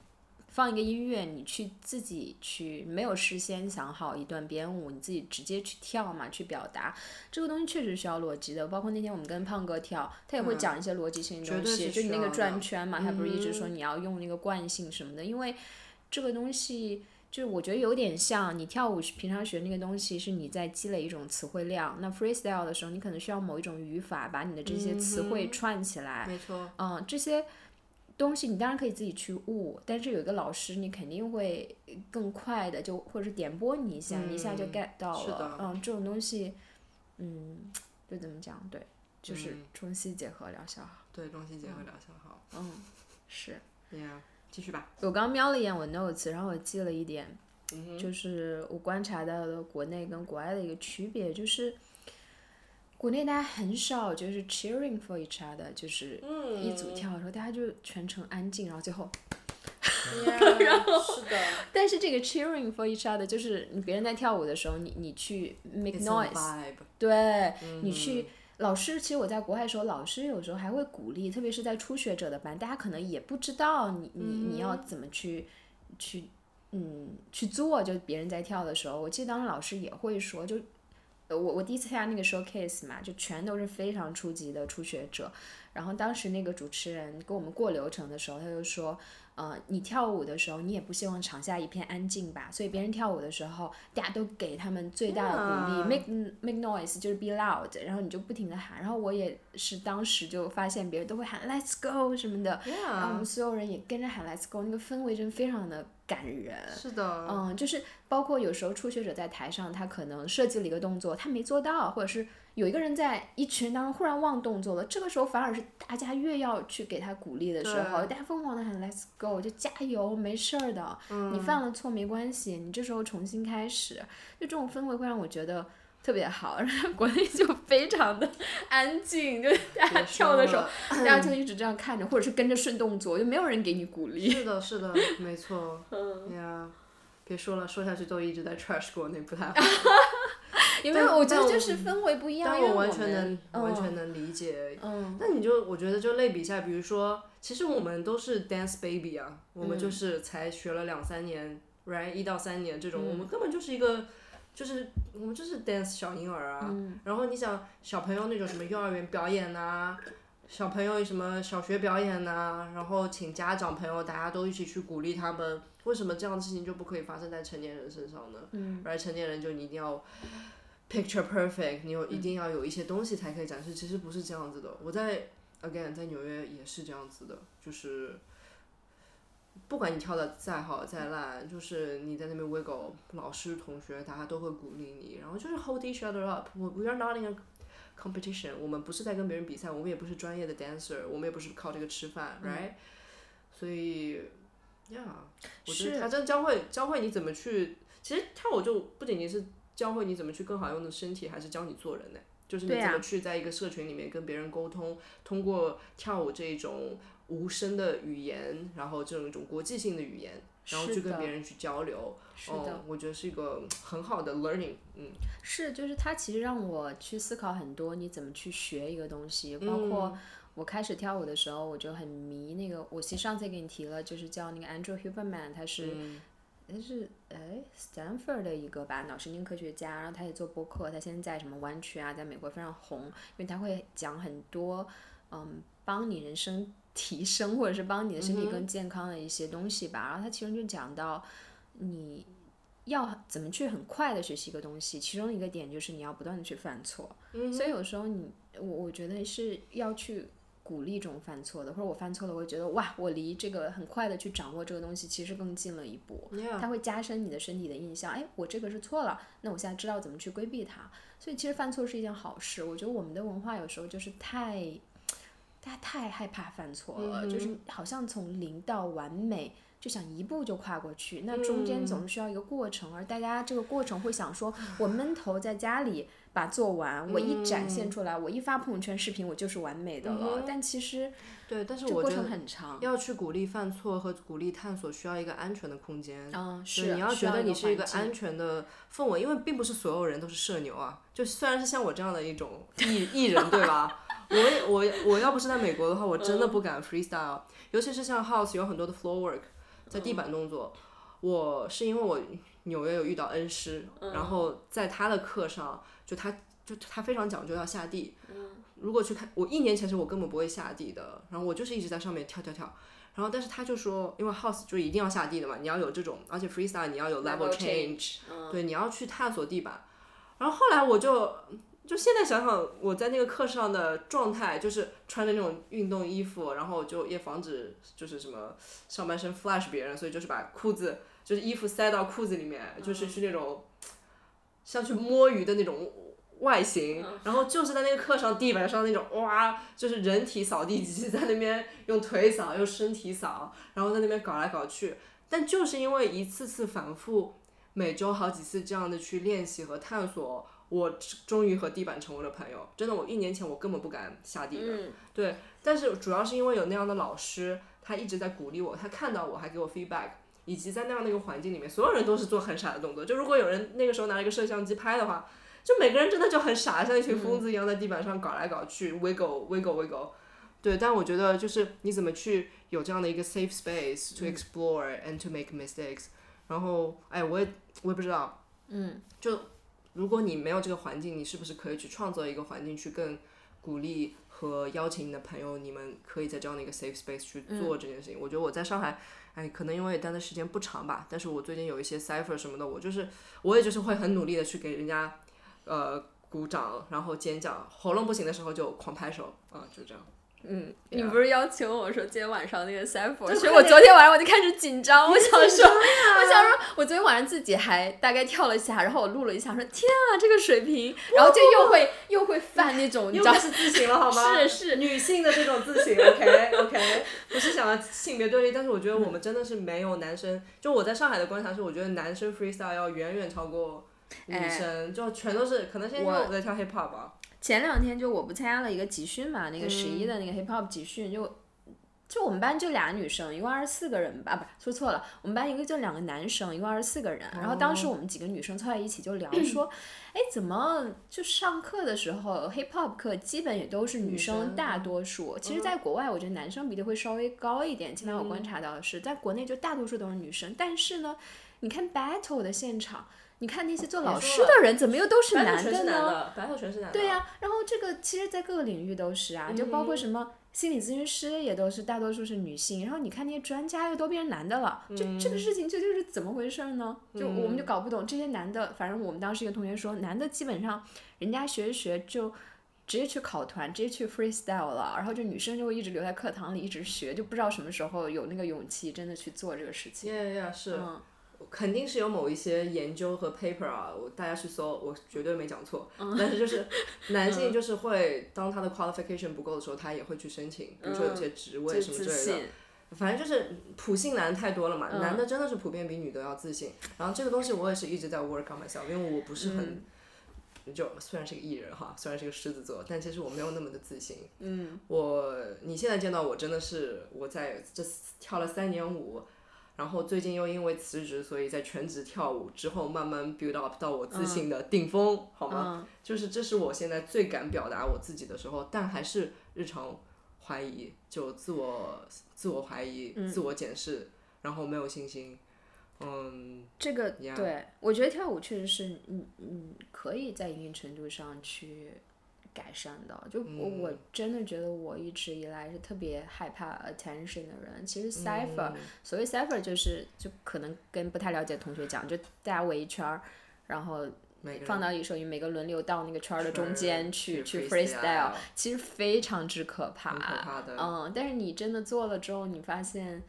放一个音乐，你去自己去没有事先想好一段编舞，你自己直接去跳嘛，去表达这个东西确实需要逻辑的。包括那天我们跟胖哥跳，他也会讲一些逻辑性的东西，就你那个转圈嘛，他不是一直说嗯你要用那个惯性什么的，因为这个东西。就是我觉得有点像你跳舞平常学那个东西，是你在积累一种词汇量。那 freestyle 的时候，你可能需要某一种语法，把你的这些词汇串起来。没错，嗯，这些东西你当然可以自己去悟，但是有一个老师，你肯定会更快的就或者是点拨你一下，你一下就 get 到是的了。嗯，这种东西，嗯，就怎么讲？对，就是嗯中西结合疗效好。对，中西结合疗效好。嗯，是 Yeah，继续吧。我刚瞄了一眼我 notes，然后我记了一点，就是我观察到的国内跟国外的一个区别，就是国内大家很少就是 cheering for each other，就是一组跳的时候大家就全程安静，然后最后。然后是的，但是这个 cheering for each other 就是你别人在跳舞的时候，你你去 make noise，对，你去老师，其实我在国外的时候，老师有时候还会鼓励，特别是在初学者的班，大家可能也不知道你你你要怎么去去嗯去做，就别人在跳的时候，我记得当时老师也会说，就我我第一次参加那个 showcase 嘛，就全都是非常初级的初学者，然后当时那个主持人跟我们过流程的时候，他就说。呃，你跳舞的时候，你也不希望场下一片安静吧？所以别人跳舞的时候，大家都给他们最大的鼓励，make make noise，就是 be loud，然后你就不停的喊。然后我也是当时就发现别人都会喊 let's go 什么的，然后我们所有人也跟着喊 let's go，那个氛围真的非常的感人。是的。嗯，就是包括有时候初学者在台上，他可能设计了一个动作，他没做到，或者是。有一个人在一群人当中忽然忘动作了，这个时候反而是大家越要去给他鼓励的时候，大家疯狂的喊 Let's go，就加油，没事儿的，你犯了错没关系，你这时候重新开始，就这种氛围会让我觉得特别好。然后国内就非常的安静，就大家跳的时候，大家就一直这样看着，或者是跟着顺动作，就没有人给你鼓励。是的，是的，没错。嗯呀，别说了，说下去都一直在 trash 国内，不太好。因为我觉得就是氛围不一样，但我完全能完全能理解。嗯，那你就我觉得就类比一下，比如说，其实我们都是 dance baby 啊，我们就是才学了两三年，right 一到三年这种，我们根本就是一个，就是我们就是 dance 小婴儿啊。然后你想小朋友那种什么幼儿园表演呐，小朋友什么小学表演呐，然后请家长朋友大家都一起去鼓励他们，为什么这样的事情就不可以发生在成年人身上呢？嗯，而成年人就你一定要。Picture perfect，你有一定要有一些东西才可以展示，其实不是这样子的。我在 again 在纽约也是这样子的，就是不管你跳的再好再烂，就是你在那边 wiggle，老师同学大家都会鼓励你，然后就是 hold each other up。我 we are not in a competition，我们不是在跟别人比赛，我们也不是专业的 dancer，我们也不是靠这个吃饭，right？所以，yeah，我觉得他真教会教会你怎么去，其实跳舞就不仅仅是。教会你怎么去更好用的身体，还是教你做人呢？就是你怎么去在一个社群里面跟别人沟通，通过跳舞这种无声的语言，然后这种一种国际性的语言，然后去跟别人去交流。是的，我觉得是一个很好的 learning。嗯，是，就是它其实让我去思考很多，你怎么去学一个东西。包括我开始跳舞的时候，我就很迷那个，我其实上次给你提了，就是叫那个 Andrew Huberman，他是。他是哎，Stanford 的一个吧，脑神经科学家，然后他也做播客，他现在在什么湾区啊，在美国非常红，因为他会讲很多，嗯，帮你人生提升或者是帮你的身体更健康的一些东西吧。然后他其中就讲到，你要怎么去很快的学习一个东西，其中一个点就是你要不断的去犯错，所以有时候你我我觉得是要去。鼓励这种犯错的，或者我犯错了，我会觉得哇，我离这个很快的去掌握这个东西，其实更近了一步。它会加深你的身体的印象。哎，我这个是错了，那我现在知道怎么去规避它。所以其实犯错是一件好事。我觉得我们的文化有时候就是太，大家太害怕犯错了，就是好像从零到完美。就想一步就跨过去，那中间总是需要一个过程，而大家这个过程会想说，我闷头在家里把做完，我一展现出来，我一发朋友圈视频，我就是完美的了。但其实，对，但是我觉得很长。要去鼓励犯错和鼓励探索，需要一个安全的空间。嗯，是。你要觉得你是一个安全的氛围，因为并不是所有人都是社牛啊。就虽然是像我这样的一种艺 艺人，对吧？我我我要不是在美国的话，我真的不敢 freestyle，尤其是像 house 有很多的 floor work。在地板动作，我是因为我纽约有遇到恩师，然后在他的课上，就他就他非常讲究要下地。如果去看我一年前是我根本不会下地的，然后我就是一直在上面跳跳跳。然后但是他就说，因为 house 就一定要下地的嘛，你要有这种，而且 freestyle 你要有 level change，对，你要去探索地板。然后后来我就。就现在想想，我在那个课上的状态，就是穿着那种运动衣服，然后就也防止就是什么上半身 flash 别人，所以就是把裤子就是衣服塞到裤子里面，就是去那种像去摸鱼的那种外形。然后就是在那个课上地板上那种哇，就是人体扫地机 在那边用腿扫，用身体扫，然后在那边搞来搞去。但就是因为一次次反复。每周好几次这样的去练习和探索，我终于和地板成为了朋友。真的，我一年前我根本不敢下地对。但是主要是因为有那样的老师，他一直在鼓励我，他看到我还给我 feedback，以及在那样的一个环境里面，所有人都是做很傻的动作。就如果有人那个时候拿了一个摄像机拍的话，就每个人真的就很傻，像一群疯子一样在地板上搞来搞去，wiggle wiggle wiggle。对，但我觉得就是你怎么去有这样的一个 safe space to explore and to make mistakes。然后，哎，我也我也不知道，嗯，就如果你没有这个环境，你是不是可以去创造一个环境，去更鼓励和邀请你的朋友，你们可以在这样的一个 safe space 去做这件事情。我觉得我在上海，哎，可能因为待的时间不长吧，但是我最近有一些 cipher 什么的，我就是我也就是会很努力的去给人家，呃，鼓掌，然后尖叫，喉咙不行的时候就狂拍手，啊，就这样。嗯，你不是邀请我说今天晚上那个就所以我昨天晚上我就开始紧张，我想说，我想说，我昨天晚上自己还大概跳了一下，然后我录了一下，说天啊，这个水平，然后就又会又会犯那种，你知道又开，始自省了好吗？是是。女性的这种自省，OK OK，不是想要性别对立，但是我觉得我们真的是没有男生，就我在上海的观察是，我觉得男生 freestyle 要远远超过女生，就全都是，可能是因为我我在跳 hip hop 吧，前两天就我不参加了一个集训嘛，那个十嗯一的那个 hip hop 集训，就就我们班就俩女生，一共二十四个人吧，啊不说错了，我们班一个就两个男生，一共二十四个人。然后当时我们几个女生凑在一起就聊说，哎，怎么就上课的时候 hip hop 课基本也都是女生大多数。其实，在国外我觉得男生比例会稍微高一点，起码我观察到的是，在国内就大多数都是女生。但是呢，你看 battle 的现场。你看那些做老师的人，怎么又都是男的呢？白头全是男的，对呀、然后这个其实，在各个领域都是啊，就包括什么心理咨询师也都是大多数是女性，然后你看那些专家又都变成男的了，就这个事情究竟是怎么回事呢？就我们就搞不懂这些男的，反正我们当时一个同学说，男的基本上人家学一学就。直接去考团，直接去 freestyle 了，然后就女生就会一直留在课堂里一直学，就不知道什么时候有那个勇气真的去做这个事情。，yeah yeah 是。嗯肯定是有某一些研究和 paper 啊，我大家去搜，我绝对没讲错。嗯但是就是 男性就是会，当他的 qualification 不够的时候，他也会去申请，比如说有些职位什么之类的。，反正就是普信男太多了嘛，嗯男的真的是普遍比女的要自信。然后这个东西我也是一直在 work on myself，因为我不是很，嗯就虽然是个艺人哈，虽然是个狮子座，但其实我没有那么的自信。嗯我你现在见到我真的是我在这跳了三年舞，然后最近又因为辞职，所以在全职跳舞之后慢慢 build up 到我自信的顶峰，好吗？嗯。就是这是我现在最敢表达我自己的时候，但还是日常怀疑，就自我自我怀疑、自我检视，然后没有信心，嗯，这个对我觉得跳舞确实是，嗯嗯，可以在一定程度上去改善的。就我、我真的觉得我一直以来是特别害怕 attention 的人。其实 cipher，、所谓 cipher 就是就可能跟不太了解的同学讲，就大家围一圈儿，然后每放到一手语，每个轮流到那个圈儿的中间去去 freestyle，freestyle 其实非常之可怕。可怕的嗯，但是你真的做了之后，你发现。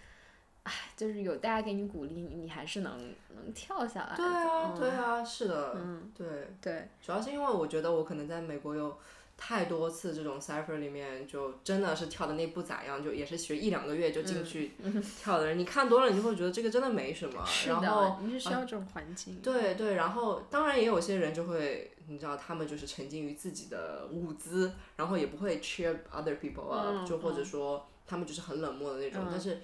唉，就是有大家给你鼓励，你你还是能能跳下来的。对啊，嗯对啊，是的，嗯，对，对，主要是因为我觉得我可能在美国有太多次这种 cipher 里面，就真的是跳的那不咋样，就也是学一两个月就进去跳的人，你看多了，你就会觉得这个真的没什么。嗯是然后的，你是需要这种环境。对对，然后当然也有些人就会，你知道，他们就是沉浸于自己的舞姿，然后也不会 cheer other people up，、嗯就或者说他们就是很冷漠的那种。但是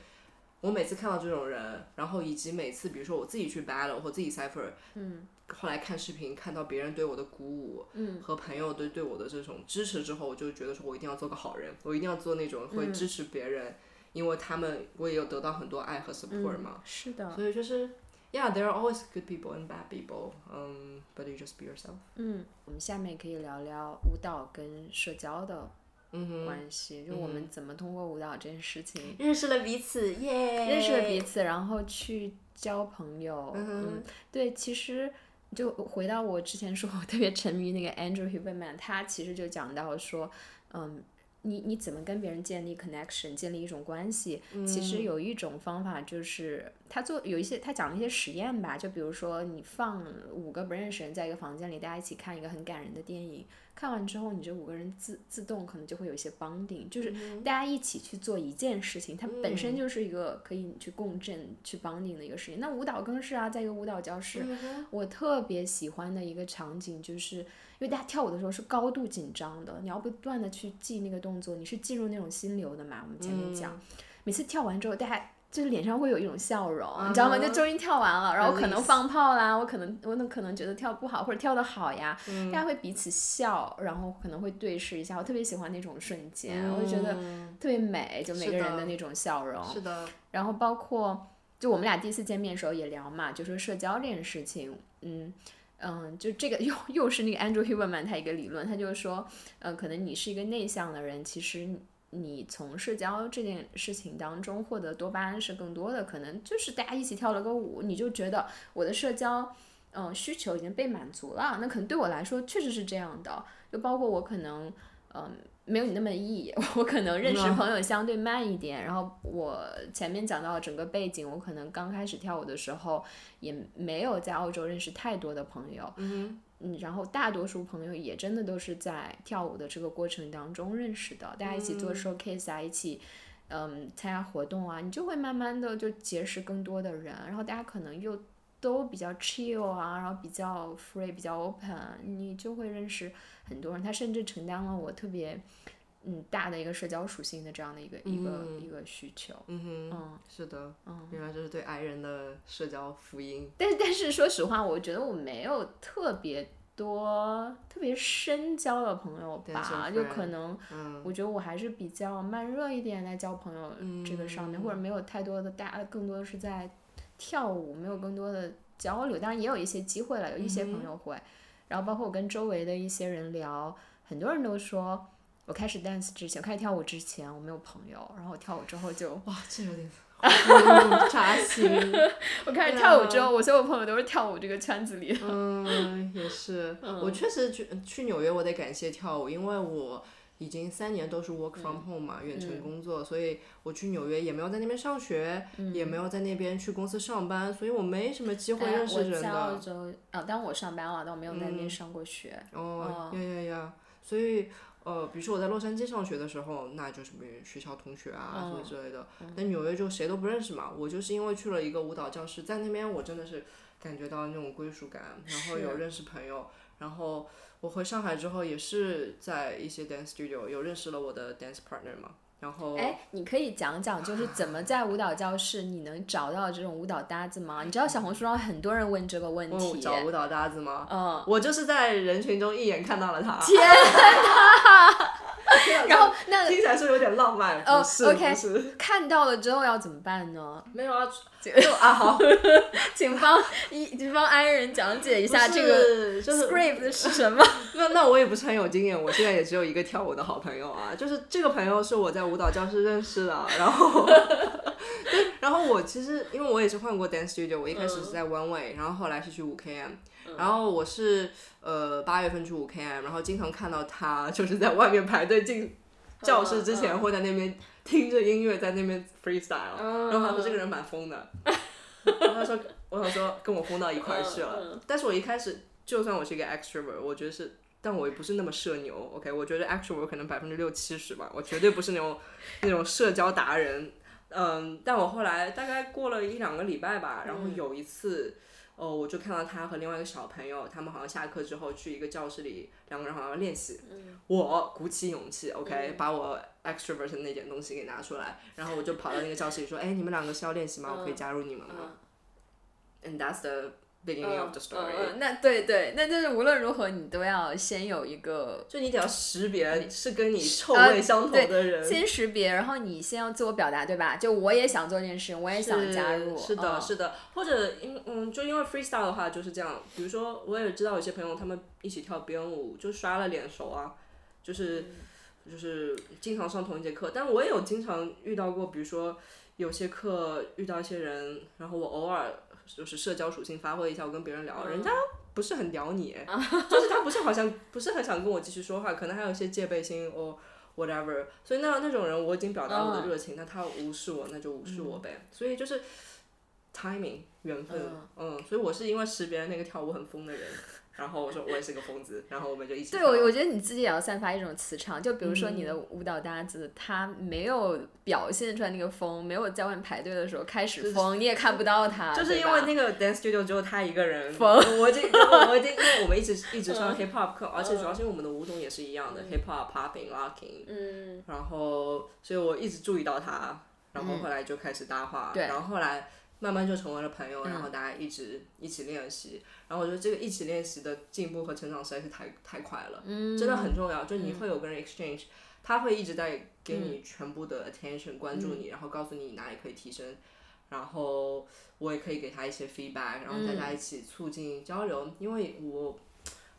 我每次看到这种人，然后以及每次比如说我自己去 battle 或自己 cipher，嗯，后来看视频看到别人对我的鼓舞，嗯，和朋友对对我的这种支持之后，我就觉得说我一定要做个好人，我一定要做那种嗯会支持别人，因为他们我也有得到很多爱和 support 嘛。是的，所以就是，Yeah, there are always good people and bad people. Um, but you just be yourself. 嗯，我们下面可以聊聊舞蹈跟社交的关系，就我们怎么通过舞蹈这件事情认识了彼此，耶！认识了彼此，然后去交朋友。嗯，对，其实就回到我之前说，我特别沉迷那个 Andrew Huberman，他其实就讲到说，嗯。你你怎么跟别人建立 connection，建立一种关系？其实有一种方法就是他做有一些他讲了一些实验吧，就比如说你放五个不认识人在一个房间里，大家一起看一个很感人的电影。看完之后，你这五个人自自动可能就会有一些 bonding，就是大家一起去做一件事情，它本身就是一个可以去共振、去 bonding 的一个事情。那舞蹈更是啊，在一个舞蹈教室，我特别喜欢的一个场景，就是因为大家跳舞的时候是高度紧张的，你要不断的去记那个动作，你是进入那种心流的嘛？我们前面讲，每次跳完之后，大家。就是脸上会有一种笑容，你知道吗？就终于跳完了，然后可能放炮啦，我可能我可能觉得跳不好或者跳得好呀，大家会彼此笑，然后可能会对视一下，我特别喜欢那种瞬间，我就觉得特别美，就每个人的那种笑容。是的。然后包括就我们俩第一次见面的时候也聊嘛，就说社交这件事情，嗯嗯，就这个又又是那个 Andrew Huberman 他一个理论，他就是说，嗯，可能你是一个内向的人，其实。你从社交这件事情当中获得多巴胺是更多的，可能就是大家一起跳了个舞，你就觉得我的社交，嗯，需求已经被满足了。那可能对我来说确实是这样的，就包括我可能，嗯，没有你那么易，我可能认识朋友相对慢一点。然后我前面讲到整个背景，我可能刚开始跳舞的时候也没有在澳洲认识太多的朋友。嗯。嗯，然后大多数朋友也真的都是在跳舞的这个过程当中认识的，大家一起做 showcase 啊，一起嗯参加活动啊，你就会慢慢的就结识更多的人，然后大家可能又都比较 chill 啊，然后比较 free，比较 open，你就会认识很多人，他甚至承担了我特别。嗯，大的一个社交属性的这样的一个一个一个需求，嗯哼，嗯，是的，嗯，原来这是对 I 人的社交福音。但是但是说实话，我觉得我没有特别多特别深交的朋友吧，就可能，我觉得我还是比较慢热一点在交朋友这个上面，或者没有太多的大，更多的是在跳舞，没有更多的交流。当然也有一些机会了，有一些朋友会，然后包括我跟周围的一些人聊，很多人都说。我开始 dance 之前，开始跳舞之前，我没有朋友。然后我跳舞之后就哇，这有点扎心。我开始跳舞之后，我所有朋友都是跳舞这个圈子里。嗯，也是。我确实去去纽约，我得感谢跳舞，因为我已经三年都是 work from home 嘛，远程工作，所以我去纽约也没有在那边上学，也没有在那边去公司上班，所以我没什么机会认识人的。我在澳洲，啊，但我上班了，但我没有在那边上过学。哦，呀呀呀！所以。呃，比如说我在洛杉矶上学的时候，那就是别学校同学啊什么之类的。那纽约就谁都不认识嘛。我就是因为去了一个舞蹈教室，在那边我真的是感觉到那种归属感，然后有认识朋友。然后我回上海之后，也是在一些 dance studio 有认识了我的 dance partner 嘛。然后，哎，你可以讲讲，就是 怎么在舞蹈教室你能找到这种舞蹈搭子吗？你知道小红书上很多人问这个问题。找舞蹈搭子吗？嗯。我就是在人群中一眼看到了他。天哪！然后 那听起来是有点浪漫，哦是不是？看到了之后要怎么办呢？没有啊，就 啊好，请帮一请帮安人讲解一下这个 script 是什么？那那我也不是很有经验，我现在也只有一个跳舞的好朋友啊，就是这个朋友是我在舞蹈教室认识的，然后，然后我其实因为我也是换过 dance studio，我一开始是在 One Way，然后后来是去五 KM。然后我是呃八月份去五 KM，然后经常看到他就是在外面排队进教室之前，会在那边听着音乐在那边 freestyle，然后他说这个人蛮疯的，然后他说我想说跟我疯到一块儿去了，但是我一开始就算我是一个 extrovert，我觉得是，但我也不是那么社牛，OK，我觉得 extrovert 可能百分之六七十吧，我绝对不是那种那种社交达人，嗯，但我后来大概过了一两个礼拜吧，然后有一次。哦，我就看到他和另外一个小朋友，他们好像下课之后去一个教室里，两个人好像练习。我鼓起勇气，OK，把我 extrovert 的那点东西给拿出来，然后我就跑到那个教室里说：“哎，你们两个是要练习吗？我可以加入你们吗？”And that's the beginning of the story。那对对，那就是无论如何你都要先有一个，就你得要识别是跟你臭味相同的人，先识别，然后你先要自我表达，对吧？就我也想做这件事，我也想加入。是的，是的，或者因嗯，就因为 freestyle 的话就是这样。比如说，我也知道有些朋友他们一起跳编舞，就刷了脸熟啊，就是就是经常上同一节课。但我也有经常遇到过，比如说有些课遇到一些人，然后我偶尔。就是社交属性发挥一下，我跟别人聊，人家不是很聊你，就是他不是好像不是很想跟我继续说话，可能还有一些戒备心。哦 whatever，所以那那种人我已经表达我的热情，那他无视我，那就无视我呗。所以就是 timing 缘分，嗯，所以我是因为识别那个跳舞很疯的人。然后我说我也是个疯子，然后我们就一起。对，我我觉得你自己也要散发一种磁场，就比如说你的舞蹈搭子，他没有表现出来那个疯，没有在外面排队的时候开始疯，你也看不到他。就是因为那个 dance studio 只有他一个人疯。我这我我这因为我们一直一直上 hip hop 课，而且主要是因为我们的舞种也是一样的 hip hop popping locking。嗯。然后，所以我一直注意到他，然后后来就开始搭话，然后后来。慢慢就成为了朋友，然后大家一直一起练习，然后我觉得这个一起练习的进步和成长实在是太太快了，真的很重要。就你会有个人 exchange，他会一直在给你全部的 attention，关注你，然后告诉你哪里可以提升，然后我也可以给他一些 feedback，然后大家一起促进交流。因为我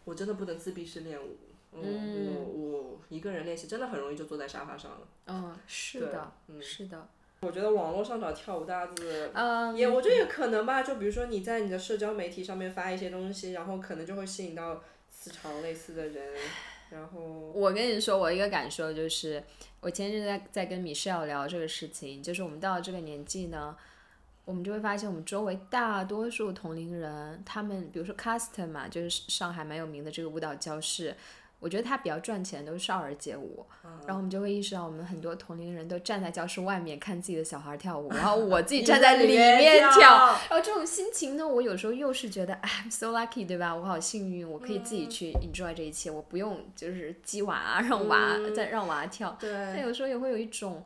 我真的不能自闭式练舞，嗯，我我一个人练习真的很容易就坐在沙发上了。嗯，是的，是的。我觉得网络上找跳舞搭子，也我觉得也可能吧。就比如说你在你的社交媒体上面发一些东西，然后可能就会吸引到磁场类似的人。然后我跟你说，我一个感受就是，我前阵在在跟米 e 聊这个事情，就是我们到了这个年纪呢，我们就会发现我们周围大多数同龄人，他们比如说 Custom 嘛，就是上海蛮有名的这个舞蹈教室。我觉得他比较赚钱都是少儿街舞，然后我们就会意识到，我们很多同龄人都站在教室外面看自己的小孩跳舞，然后我自己站在里面跳，然后这种心情呢，我有时候又是觉得，I'm so lucky，对吧？我好幸运，我可以自己去 enjoy 这一切，我不用就是鸡娃啊，让娃再让娃跳，但有时候也会有一种，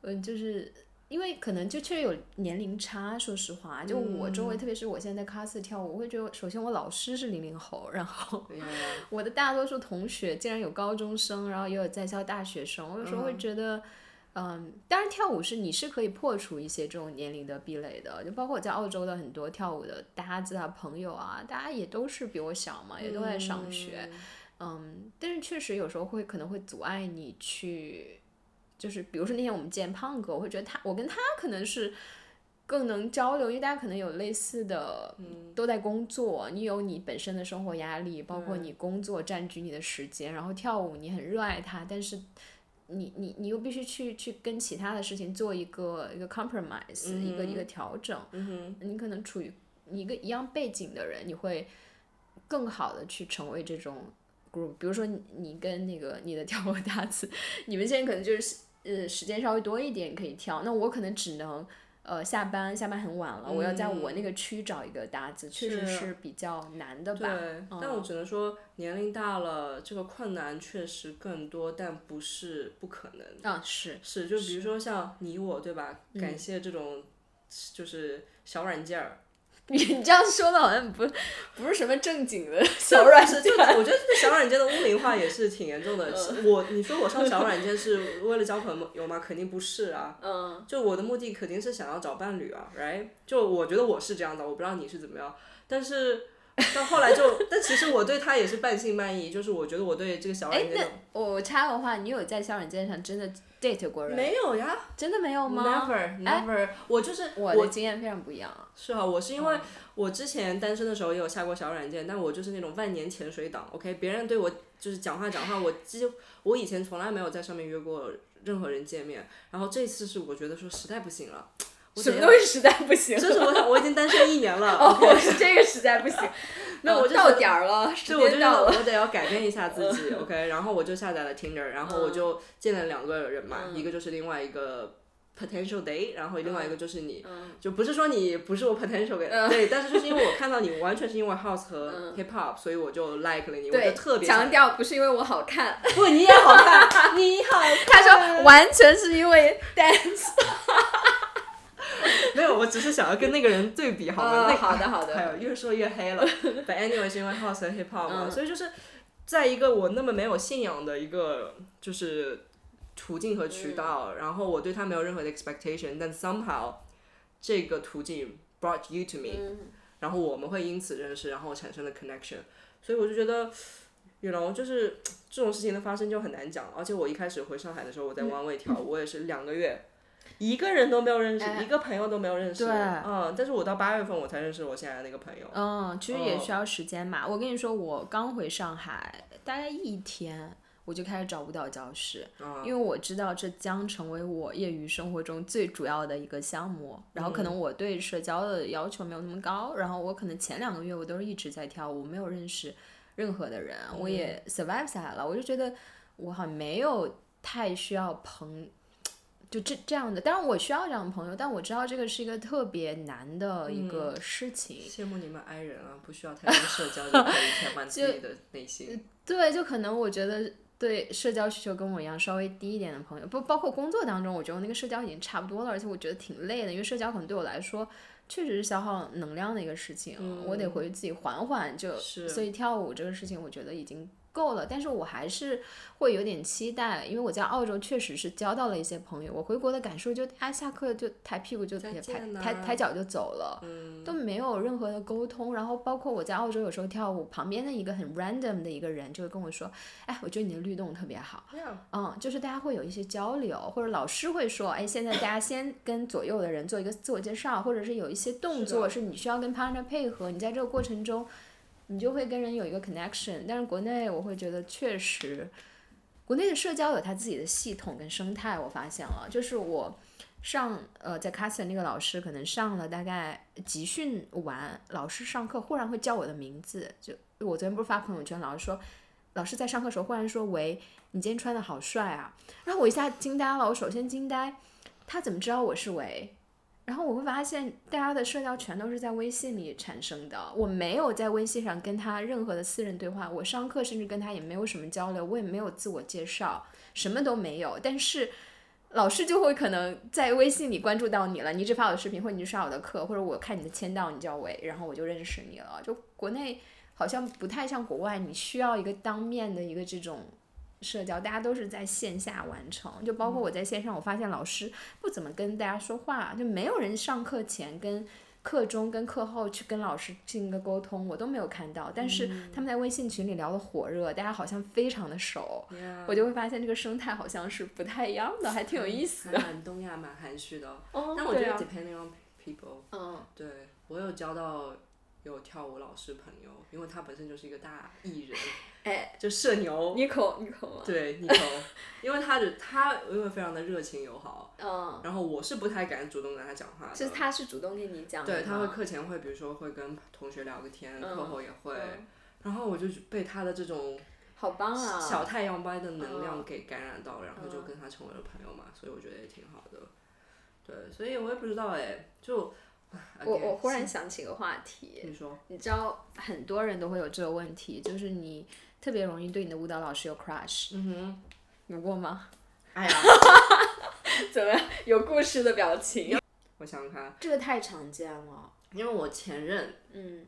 嗯，就是。因为可能就确实有年龄差，说实话，就我周围，特别是我现在在 class 跳舞，我会觉得，首先我老师是零零后，然后我的大多数同学竟然有高中生，然后也有在校大学生，我有时候会觉得，嗯，当然跳舞是你是可以破除一些这种年龄的壁垒的，就包括我在澳洲的很多跳舞的搭子啊、朋友啊，大家也都是比我小嘛，也都在上学，嗯，但是确实有时候会可能会阻碍你去。就是比如说那天我们见胖哥，我会觉得他，我跟他可能是更能交流，因为大家可能有类似的，都在工作，你有你本身的生活压力，包括你工作占据你的时间，然后跳舞你很热爱它，但是你你你又必须去去跟其他的事情做一个一个 compromise，一个一个调整，你可能处于一个一样背景的人，你会更好的去成为这种 group，比如说你跟那个你的 跳舞搭子，你们现在可能就是。呃，时间稍微多一点可以跳，那我可能只能，呃，下班下班很晚了，我要在我那个区找一个搭子，确实是比较难的吧。对，但我只能说年龄大了，这个困难确实更多，但不是不可能。啊，是是，就比如说像你我，对吧？感谢这种，就是小软件儿。你 你这样说的好像不不是什么正经的 小软件，我觉得这个小软件的污名化也是挺严重的。我你说我上小软件是为了交朋友吗？肯定不是啊。嗯。就我的目的肯定是想要找伴侣啊，right？就我觉得我是这样的，我不知道你是怎么样，但是。到后来就，但其实我对他也是半信半疑，就是我觉得我对这个小软件。哎，那我插个话，你有在小软件上真的 date 过人？没有呀，真的没有吗？Never，never，我就是我的经验非常不一样。是啊，我是因为我之前单身的时候也有下过小软件，但我就是那种万年潜水党。OK，别人对我就是讲话讲话，我几我以前从来没有在上面约过任何人见面，然后这次是我觉得说实在不行了。什么东西实在不行？就是我，我已经单身一年了。哦，是这个实在不行。那我就到点儿了，时间到了，我得要改变一下自己。OK，然后我就下载了 Tinder，然后我就见了两个人嘛，一个就是另外一个 potential date，然后另外一个就是你，就不是说你不是我 potential 给，对，但是就是因为我看到你完全是因为 house 和 hip hop，所以我就 like 了你，我就特别强调不是因为我好看，不你也好看，你好，他说完全是因为 dance。没有，我只是想要跟那个人对比，好吗？好的好的。还有越说越黑了。But anyway，是因为 house 和 hip hop 嘛，所以就是在一个我那么没有信仰的一个就是途径和渠道，然后我对他没有任何的 expectation，但 somehow 这个途径 brought you to me，然后我们会因此认识，然后产生了 connection，所以我就觉得，you know，就是这种事情的发生就很难讲。而且我一开始回上海的时候，我在弯位跳，我也是两个月。一个人都没有认识，一个朋友都没有认识。对。嗯，但是我到八月份我才认识我现在那个朋友。嗯，其实也需要时间嘛。我跟你说，我刚回上海，大概一天，我就开始找舞蹈教室，嗯因为我知道这将成为我业余生活中最主要的一个项目。然后可嗯能我对社交的要求没有那么高，然后我可能前两个月我都是一直在跳舞，没有认识任何的人，我也嗯 survive 下来了。我就觉得我好像没有太需要朋。就这这样的，当然我需要这样的朋友，但我知道这个是一个特别难的一个事情。羡慕你们 i 人啊，不需要太多社交就可以填满自己的内心。对，就可能我觉得对社交需求跟我一样稍微低一点的朋友，不包括工作当中，我觉得我那个社交已经差不多了，而且我觉得挺累的，因为社交可能对我来说确实是消耗能量的一个事情，我得回去自己缓缓就，所以跳舞这个事情我觉得已经。够了，但是我还是会有点期待，因为我在澳洲确实是交到了一些朋友。我回国的感受就，大家下课就抬屁股就抬抬抬脚就走了，都没有任何的沟通。然后包括我在澳洲有时候跳舞，旁边的一个很 random 的一个人就会跟我说：“哎，我觉得你的律动特别好。”嗯，就是大家会有一些交流，或者老师会说：“哎，现在大家先跟左右的人做一个自我介绍，或者是有一些动作是你需要跟 partner 配合，你在这个过程中。”你就会跟人有一个 connection，但是国内我会觉得确实，国内的社交有它自己的系统跟生态。我发现了，就是我上呃在 c a s t 那个老师可能上了大概集训完，老师上课忽然会叫我的名字，就我昨天不是发朋友圈，老师说老师在上课时候忽然说喂，你今天穿的好帅啊，然后我一下惊呆了，我首先惊呆，他怎么知道我是喂？然后我会发现，大家的社交全都是在微信里产生的。我没有在微信上跟他任何的私人对话，我上课甚至跟他也没有什么交流，我也没有自我介绍，什么都没有。但是老师就会可能在微信里关注到你了，你一直发我的视频，或者你刷我的课，或者我看你的签到，你叫喂，然后我就认识你了。就国内好像不太像国外，你需要一个当面的一个这种。社交大家都是在线下完成，就包括我在线上，我发现老师不怎么跟大家说话，就没有人上课前跟课中跟课后去跟老师进行一个沟通，我都没有看到。但是他们在微信群里聊得火热，大家好像非常的熟，我就会发现这个生态好像是不太一样的，还挺有意思的。蛮东亚，蛮含蓄的。哦，但我觉得 depending on people，嗯，对我有交到有跳舞老师朋友，因为他本身就是一个大艺人。哎，就社牛，妮可，妮可吗？对，妮可，因为他的他因为非常的热情友好，嗯，然后我是不太敢主动跟他讲话的，是他是主动跟你讲的，对，他会课前会比如说会跟同学聊个天，课后也会，然后我就被他的这种好棒啊，小太阳般的能量给感染到，然后就跟他成为了朋友嘛，所以我觉得也挺好的，对，所以我也不知道哎，就。我我忽然想起个话题，你说，你知道很多人都会有这个问题，就是你特别容易对你的舞蹈老师有 crush，嗯哼，有过吗？哎呀，怎么样？有故事的表情？我想想看，这个太常见了，因为我前任，嗯，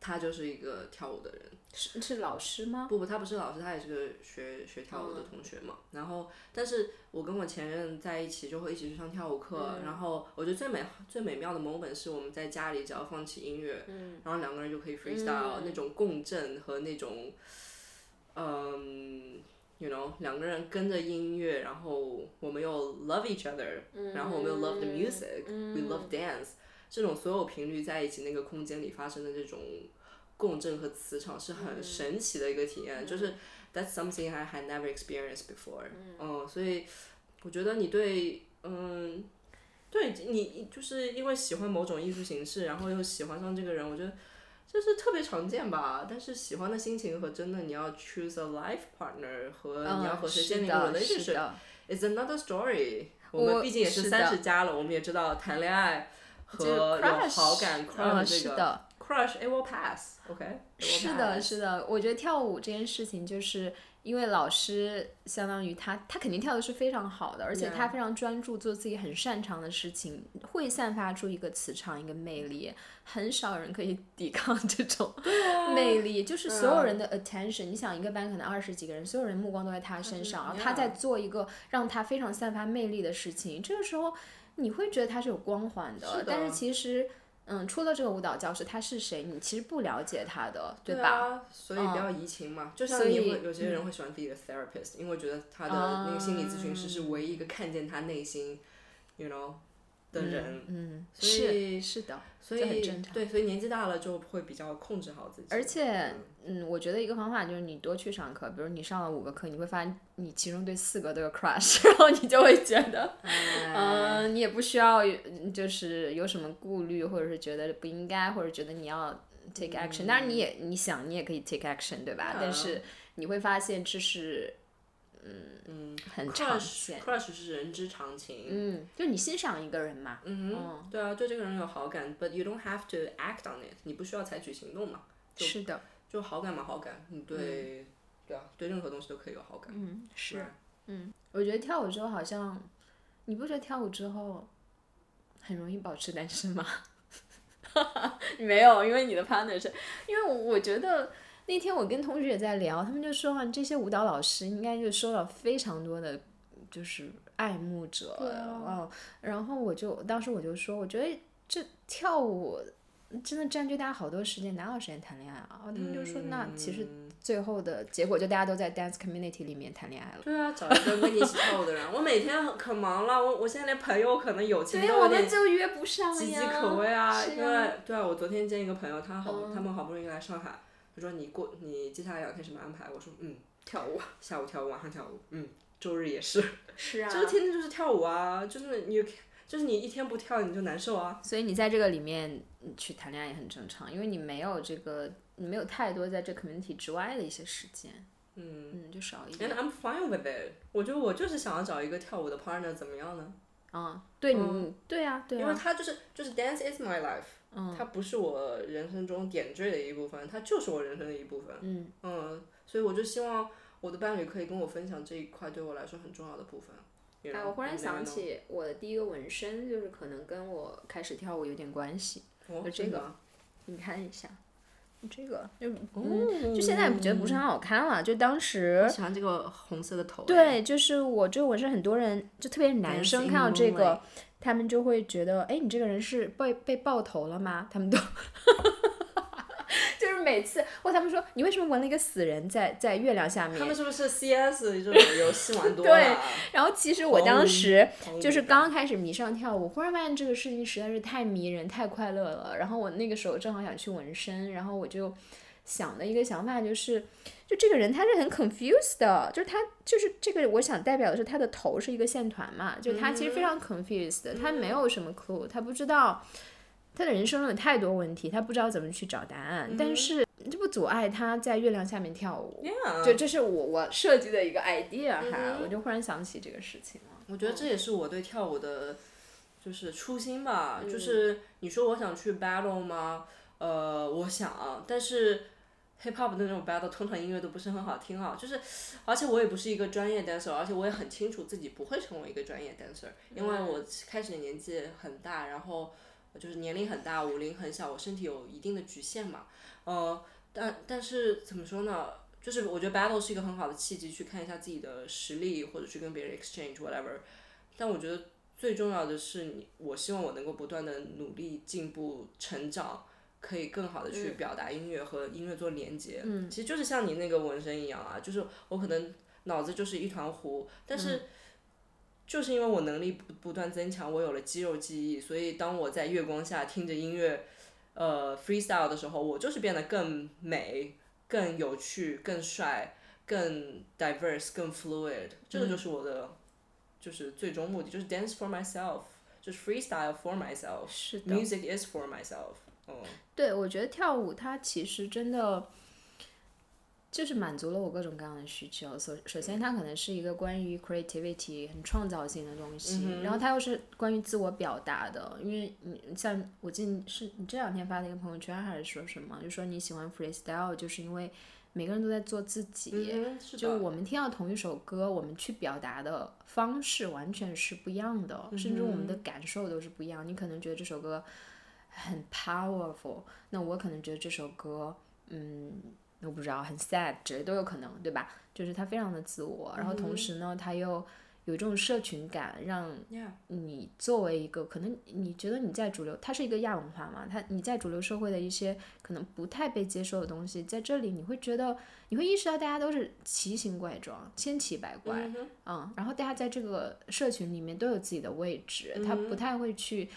他就是一个跳舞的人，是是老师吗？不不，他不是老师，他也是个学学跳舞的同学嘛。然后，但是我跟我前任在一起就会一起去上跳舞课。然后，我觉得最美最美妙的 moment 是我们在家里只要放起音乐，嗯然后两个人就可以 freestyle，、那种共振和那种，嗯，you know，两个人跟着音乐，然后我们又 love each other，、然后我们又 love the music，we love dance，这种所有频率在一起那个空间里发生的这种。共振和磁场是很神奇的一个体验，就是 that's something I had never experienced before。嗯，所以我觉得你对，嗯，对你就是因为喜欢某种艺术形式，然后又喜欢上这个人，我觉得这是特别常见吧。但是喜欢的心情和真的你要 choose a life partner 和你要和谁建立一个 relationship，is another story。我们毕竟也是三十加了，我们也知道谈恋爱和有好感 crush 这个。Crush, it will pass. OK. 是的，是的，我觉得跳舞这件事情，就是因为老师相当于他，他肯定跳的是非常好的，而且他非常专注做自己很擅长的事情，会散发出一个磁场，一个魅力，很少人可以抵抗这种 魅力。就是所有人的 attention，你想一个班可能二十几个人，所有人目光都在他身上，然后他在做一个让他非常散发魅力的事情，这个时候你会觉得他是有光环的，但是其实。嗯，出了这个舞蹈教室，他是谁？你其实不了解他的，对吧？啊、所以不要移情嘛。就像你会有些人会喜欢自己的 therapist，、因为觉得他的那个心理咨询师是唯一一个看见他内心，you know，的人，嗯，所以是是的，所以很正常以对，所以年纪大了就会比较控制好自己。而且，嗯，我觉得一个方法就是你多去上课，比如你上了五个课，你会发现你其中对四个都有 crush，然后你就会觉得，哎嗯、你也不需要就是有什么顾虑，或者是觉得不应该，或者觉得你要 take action。当然你也你想你也可以 take action，对吧？但是你会发现这是，嗯嗯，很常 crush 见。crush 是人之常情。嗯，就你欣赏一个人嘛，嗯哼，对啊，对这个人有好感，but you don't have to act on it，你不需要采取行动嘛，是的，就好感嘛，好感，你对，对啊，对任何东西都可以有好感。嗯，是嗯，我觉得跳舞之后好像，你不觉得跳舞之后很容易保持单身吗？没有，因为你的 partner 是，因为我我觉得那天我跟同学也在聊，他们就说啊，这些舞蹈老师应该就收到非常多的就是爱慕者，哦，然后我就当时我就说，我觉得这跳舞真的占据大家好多时间，哪有时间谈恋爱啊？他们就说，那其实最后的结果就大家都在 dance community 里面谈恋爱了。对啊，找一个跟你一起跳舞的人。我每天可忙了，我我现在连朋友可能友情对呀，我都有点们就约不上岌呀。岌可危啊。因为对啊，我昨天见一个朋友，他好，他们好不容易来上海，他说你过你接下来两天什么安排？我说嗯，跳舞，下午跳舞，晚上跳舞，嗯，周日也是，是啊就是天天就是跳舞啊，就是你就是你一天不跳你就难受啊。所以你在这个里面嗯去谈恋爱也很正常，因为你没有这个，你没有太多在这 community 之外的一些时间，嗯嗯，就少一 And 点。I'm fine with it。我觉得我就是想要找一个跳舞的 partner，怎么样呢？啊，对你，对啊，对因为啊，他就是就是 dance is my life，嗯，它不是我人生中点缀的一部分，它就是我人生的一部分，嗯所以我就希望我的伴侣可以跟我分享这一块对我来说很重要的部分。哎我忽然想起我的第一个纹身，就是可能跟我开始跳舞有点关系。哦就这个你看一下，这个就嗯，就现在觉得不是很好看了，就当时喜欢这个红色的头。对，就是我这个纹身，很多人就特别是男生看到这个，他们就会觉得，哎，你这个人是被被爆头了吗？他们都。就是每次，或他们说你为什么纹了一个死人在在月亮下面？他们是不是 CS 这种游戏玩多了 对？然后其实我当时就是刚开始迷上跳舞，忽然发现这个事情实在是太迷人、太快乐了。然后我那个时候正好想去纹身，然后我就想的一个想法就是，就这个人他是很 confused 的，就是他就是这个我想代表的是他的头是一个线团嘛，就他其实非常 confused，、的，他没有什么 clue，他不知道。他的人生中有太多问题，他不知道怎么去找答案，但是这不阻碍他在月亮下面跳舞。就这是我我设计的一个 idea 哈，我就忽然想起这个事情了。我觉得这也是我对跳舞的，就是初心吧。嗯就是你说我想去 battle 吗？呃，我想，但是 hip hop 的那种 battle 通常音乐都不是很好听啊。就是，而且我也不是一个专业 dancer，而且我也很清楚自己不会成为一个专业 dancer，因为我开始的年纪很大，然后就是年龄很大，舞龄很小，我身体有一定的局限嘛。呃，但但是怎么说呢？就是我觉得 battle 是一个很好的契机，去看一下自己的实力，或者去跟别人 exchange whatever。但我觉得最重要的是你，我希望我能够不断的努力进步成长，可以更好的去表达音乐和音乐做连接。嗯，其实就是像你那个纹身一样啊，就是我可能脑子就是一团糊，但是。就是因为我能力不不断增强，我有了肌肉记忆，所以当我在月光下听着音乐，呃，freestyle 的时候，我就是变得更美、更有趣、更帅、更 diverse、更 fluid。这个就是我的，就是最终目的，就是 dance for myself，就是 freestyle for myself。是的 Music is for myself。嗯，对，我觉得跳舞它其实真的就是满足了我各种各样的需求。首首先，它可能是一个关于 creativity 很创造性的东西，然后它又是关于自我表达的。因为你像我记得是你这两天发的一个朋友圈还是说什么，就说你喜欢 freestyle，就是因为每个人都在做自己。嗯，是就。我们听到同一首歌，我们去表达的方式完全是不一样的，甚至我们的感受都是不一样。你可能觉得这首歌很 powerful，那我可能觉得这首歌，嗯，我不知道很 sad 之类都有可能，对吧？就是它非常的自我，然后同时呢，它又有这种社群感，让你作为一个可能你觉得你在主流，它是一个亚文化嘛，它你在主流社会的一些可能不太被接受的东西，在这里你会觉得你会意识到大家都是奇形怪状、千奇百怪，嗯嗯，然后大家在这个社群里面都有自己的位置，他不太会去，嗯，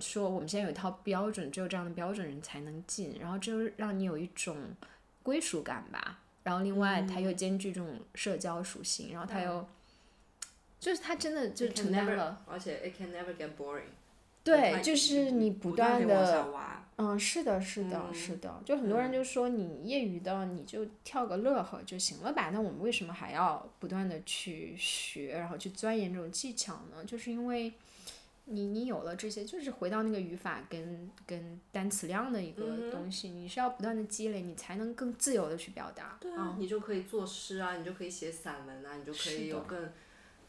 说我们现在有一套标准，只有这样的标准人才能进，然后这就让你有一种归属感吧。然后另外它又兼具这种社交属性，然后它又，就是它真的就承担 never- 了，而且 it can never get boring。对，就是你不断的。嗯，是的，是的，嗯是的，就很多人就说你业余的你就跳个乐呵就行了吧，那我们为什么还要不断的去学，然后去钻研这种技巧呢？就是因为你你有了这些，就是回到那个语法跟跟单词量的一个东西，你是要不断的积累，你才能更自由的去表达。对啊，你就可以作诗啊，你就可以写散文啊，你就可以有更，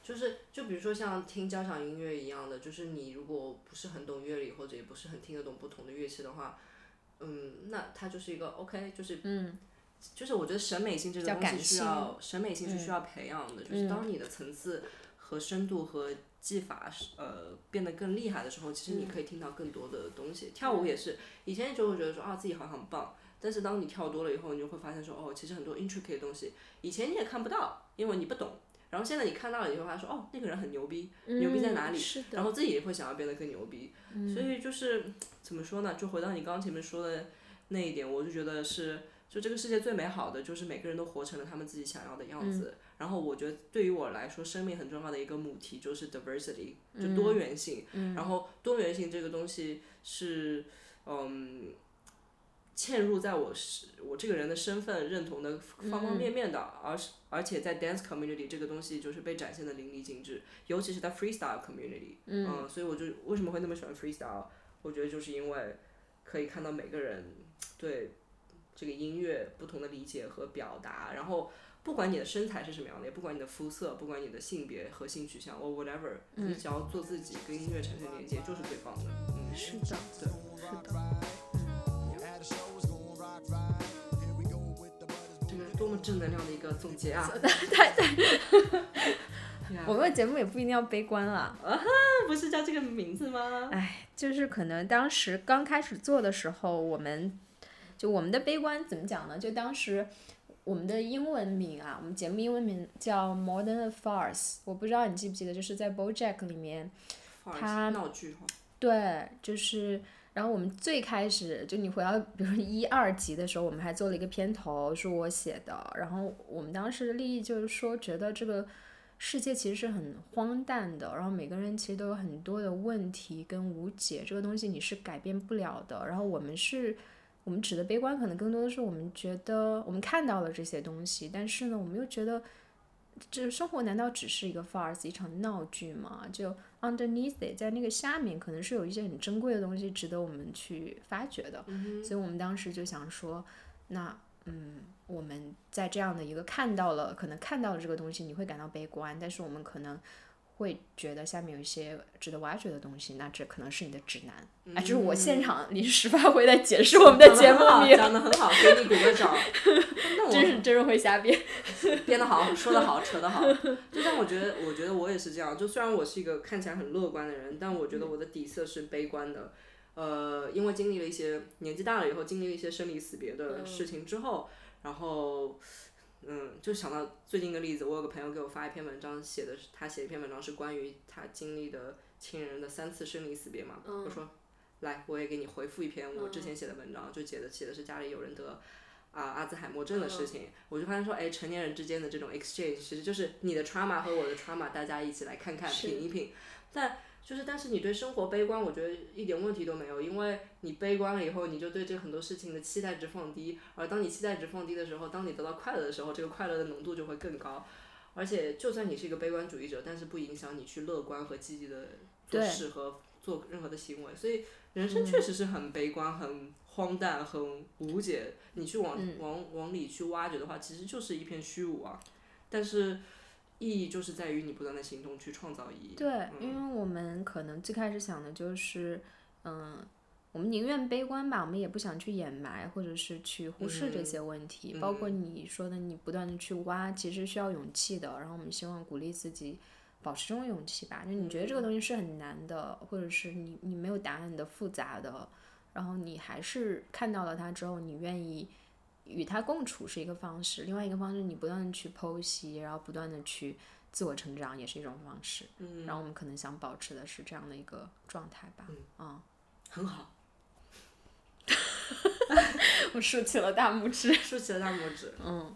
就是就比如说像听交响音乐一样的，就是你如果不是很懂乐理，或者也不是很听得懂不同的乐器的话，嗯，那它就是一个 OK，就是嗯，就是我觉得审美性这个东西需要审美性是需要培养的，就是当你的层次和深度和技法是呃变得更厉害的时候，其实你可以听到更多的东西。跳舞也是，以前就会觉得说啊自己好像很棒，但是当你跳多了以后，你就会发现说哦，其实很多 intricate 的东西以前你也看不到，因为你不懂。然后现在你看到了，你会发现说哦，那个人很牛逼，牛逼在哪里？然后自己也会想要变得更牛逼。所以就是怎么说呢？就回到你刚刚前面说的那一点，我就觉得是，就这个世界最美好的就是每个人都活成了他们自己想要的样子。然后我觉得对于我来说，生命很重要的一个母题就是 diversity，就多元性。然后多元性这个东西是，嗯。嵌入在我是我这个人的身份认同的方方面面的，而是而且在 dance community 这个东西就是被展现的淋漓尽致，尤其是在 freestyle community，嗯所以我就为什么会那么喜欢 freestyle？我觉得就是因为可以看到每个人对这个音乐不同的理解和表达，然后不管你的身材是什么样的，也不管你的肤色，不管你的性别和性取向，or whatever，、你只要做自己，跟音乐产生连接，就是最棒的。嗯，是的，对。是的。这个多么正能量的一个总结啊！我们的节目也不一定要悲观啦，不是叫这个名字吗？哎，就是可能当时刚开始做的时候，我们就我们的悲观怎么讲呢？就当时我们的英文名啊，我们节目英文名叫 Modern Farce，我不知道你记不记得，就是在 BoJack 里面，他闹剧哈。对，就是。然后我们最开始就你回到比如说一二集的时候，我们还做了一个片头，是我写的。然后我们当时的立意就是说，觉得这个世界其实是很荒诞的，然后每个人其实都有很多的问题跟无解，这个东西你是改变不了的。然后我们是，我们指的悲观，可能更多的是我们觉得我们看到了这些东西，但是呢，我们又觉得。这生活难道只是一个 farce 一场闹剧吗？就 underneath it，在那个下面可能是有一些很珍贵的东西值得我们去发掘的。所以我们当时就想说，那嗯，我们在这样的一个看到了，可能看到了这个东西，你会感到悲观，但是我们可能会觉得下面有一些值得挖掘的东西，那这可能是你的指南。哎，这是我现场临时发挥在解释我们的节目名，讲的很好，给你鼓个掌。那 我真是真是会瞎编。编得好，说的好，扯得好。就像我觉得，我觉得我也是这样。就虽然我是一个看起来很乐观的人，但我觉得我的底色是悲观的。呃，因为经历了一些年纪大了以后，经历了一些生离死别的事情之后，然后，嗯，就想到最近一个例子，我有个朋友给我发一篇文章，写的是他写一篇文章是关于他经历的亲人的三次生离死别嘛。我说，来，我也给你回复一篇我之前写的文章，就写的写的是家里有人得。啊，阿兹海默症的事情，我就发现说，哎，成年人之间的这种 exchange，其实就是你的 trauma 和我的 trauma，大家一起来看看，品一品。但就是，但是你对生活悲观，我觉得一点问题都没有，因为你悲观了以后，你就对这很多事情的期待值放低，而当你期待值放低的时候，当你得到快乐的时候，这个快乐的浓度就会更高。而且，就算你是一个悲观主义者，但是不影响你去乐观和积极的做事和做任何的行为。所以，人生确实是很悲观、很荒诞、很无解。你去往往往里去挖掘的话，其实就是一片虚无啊。但是，意义就是在于你不断的行动去创造意义。对，因为我们可能最开始想的就是，嗯，我们宁愿悲观吧，我们也不想去掩埋或者是去忽视这些问题。包括你说的，你不断的去挖，其实需要勇气的。然后我们希望鼓励自己保持这种勇气吧。就你觉得这个东西是很难的，或者是你你没有答案的复杂的，然后你还是看到了它之后，你愿意与他共处是一个方式。另外一个方式，你不断的去剖析，然后不断的去自我成长，也是一种方式。嗯，然后我们可能想保持的是这样的一个状态吧。嗯，很好。我竖起了大拇指，竖起了大拇指。嗯，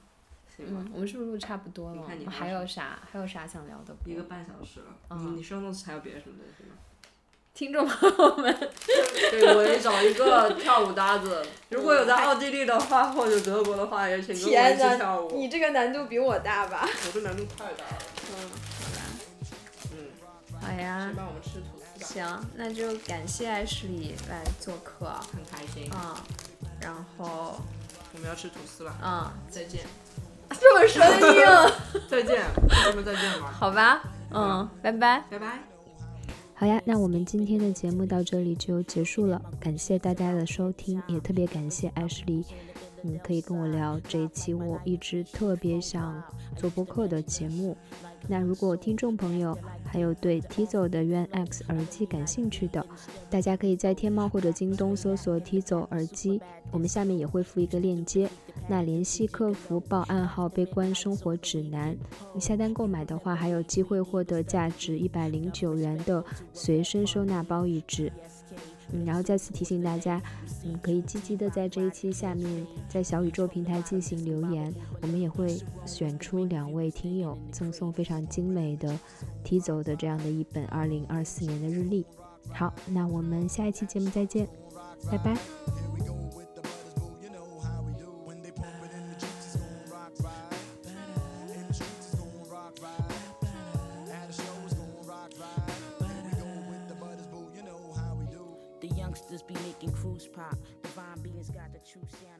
行吧。我们是不是录差不多了？你看你还有啥？还有啥想聊的？一个半小时了。嗯，你说的还有别的什么东西吗？听众朋友们，对，我也找一个跳舞搭子。如果有在奥地利的话，或者德国的话，也请跟我一起跳舞。你这个难度比我大吧？我这难度太大了。嗯，好吧。嗯。好呀。我们吃吐司吧。行，那就感谢艾什里来做客。很开心。嗯。然后我们要吃吐司了。嗯，再见。这么生硬。再见，咱们再见吧。好吧，嗯，拜拜，拜拜。好呀，那我们今天的节目到这里就结束了，感谢大家的收听，也特别感谢艾什莉，嗯，可以跟我聊这一期我一直特别想做播客的节目。那如果听众朋友还有对 Tizo 的 Yuan X 耳机感兴趣的，大家可以在天猫或者京东搜索 Tizo 耳机，我们下面也会附一个链接。那联系客服报暗号“悲观生活指南”，你下单购买的话，还有机会获得价值一百零九元的随身收纳包一只。嗯，然后再次提醒大家，嗯，可以积极的在这一期下面在小宇宙平台进行留言，我们也会选出两位听友赠送非常精美的提走的这样的一本二零二四年的日历。好，那我们下一期节目再见，拜拜。Youngsters be making cruise pop. Divine beings got the true sound.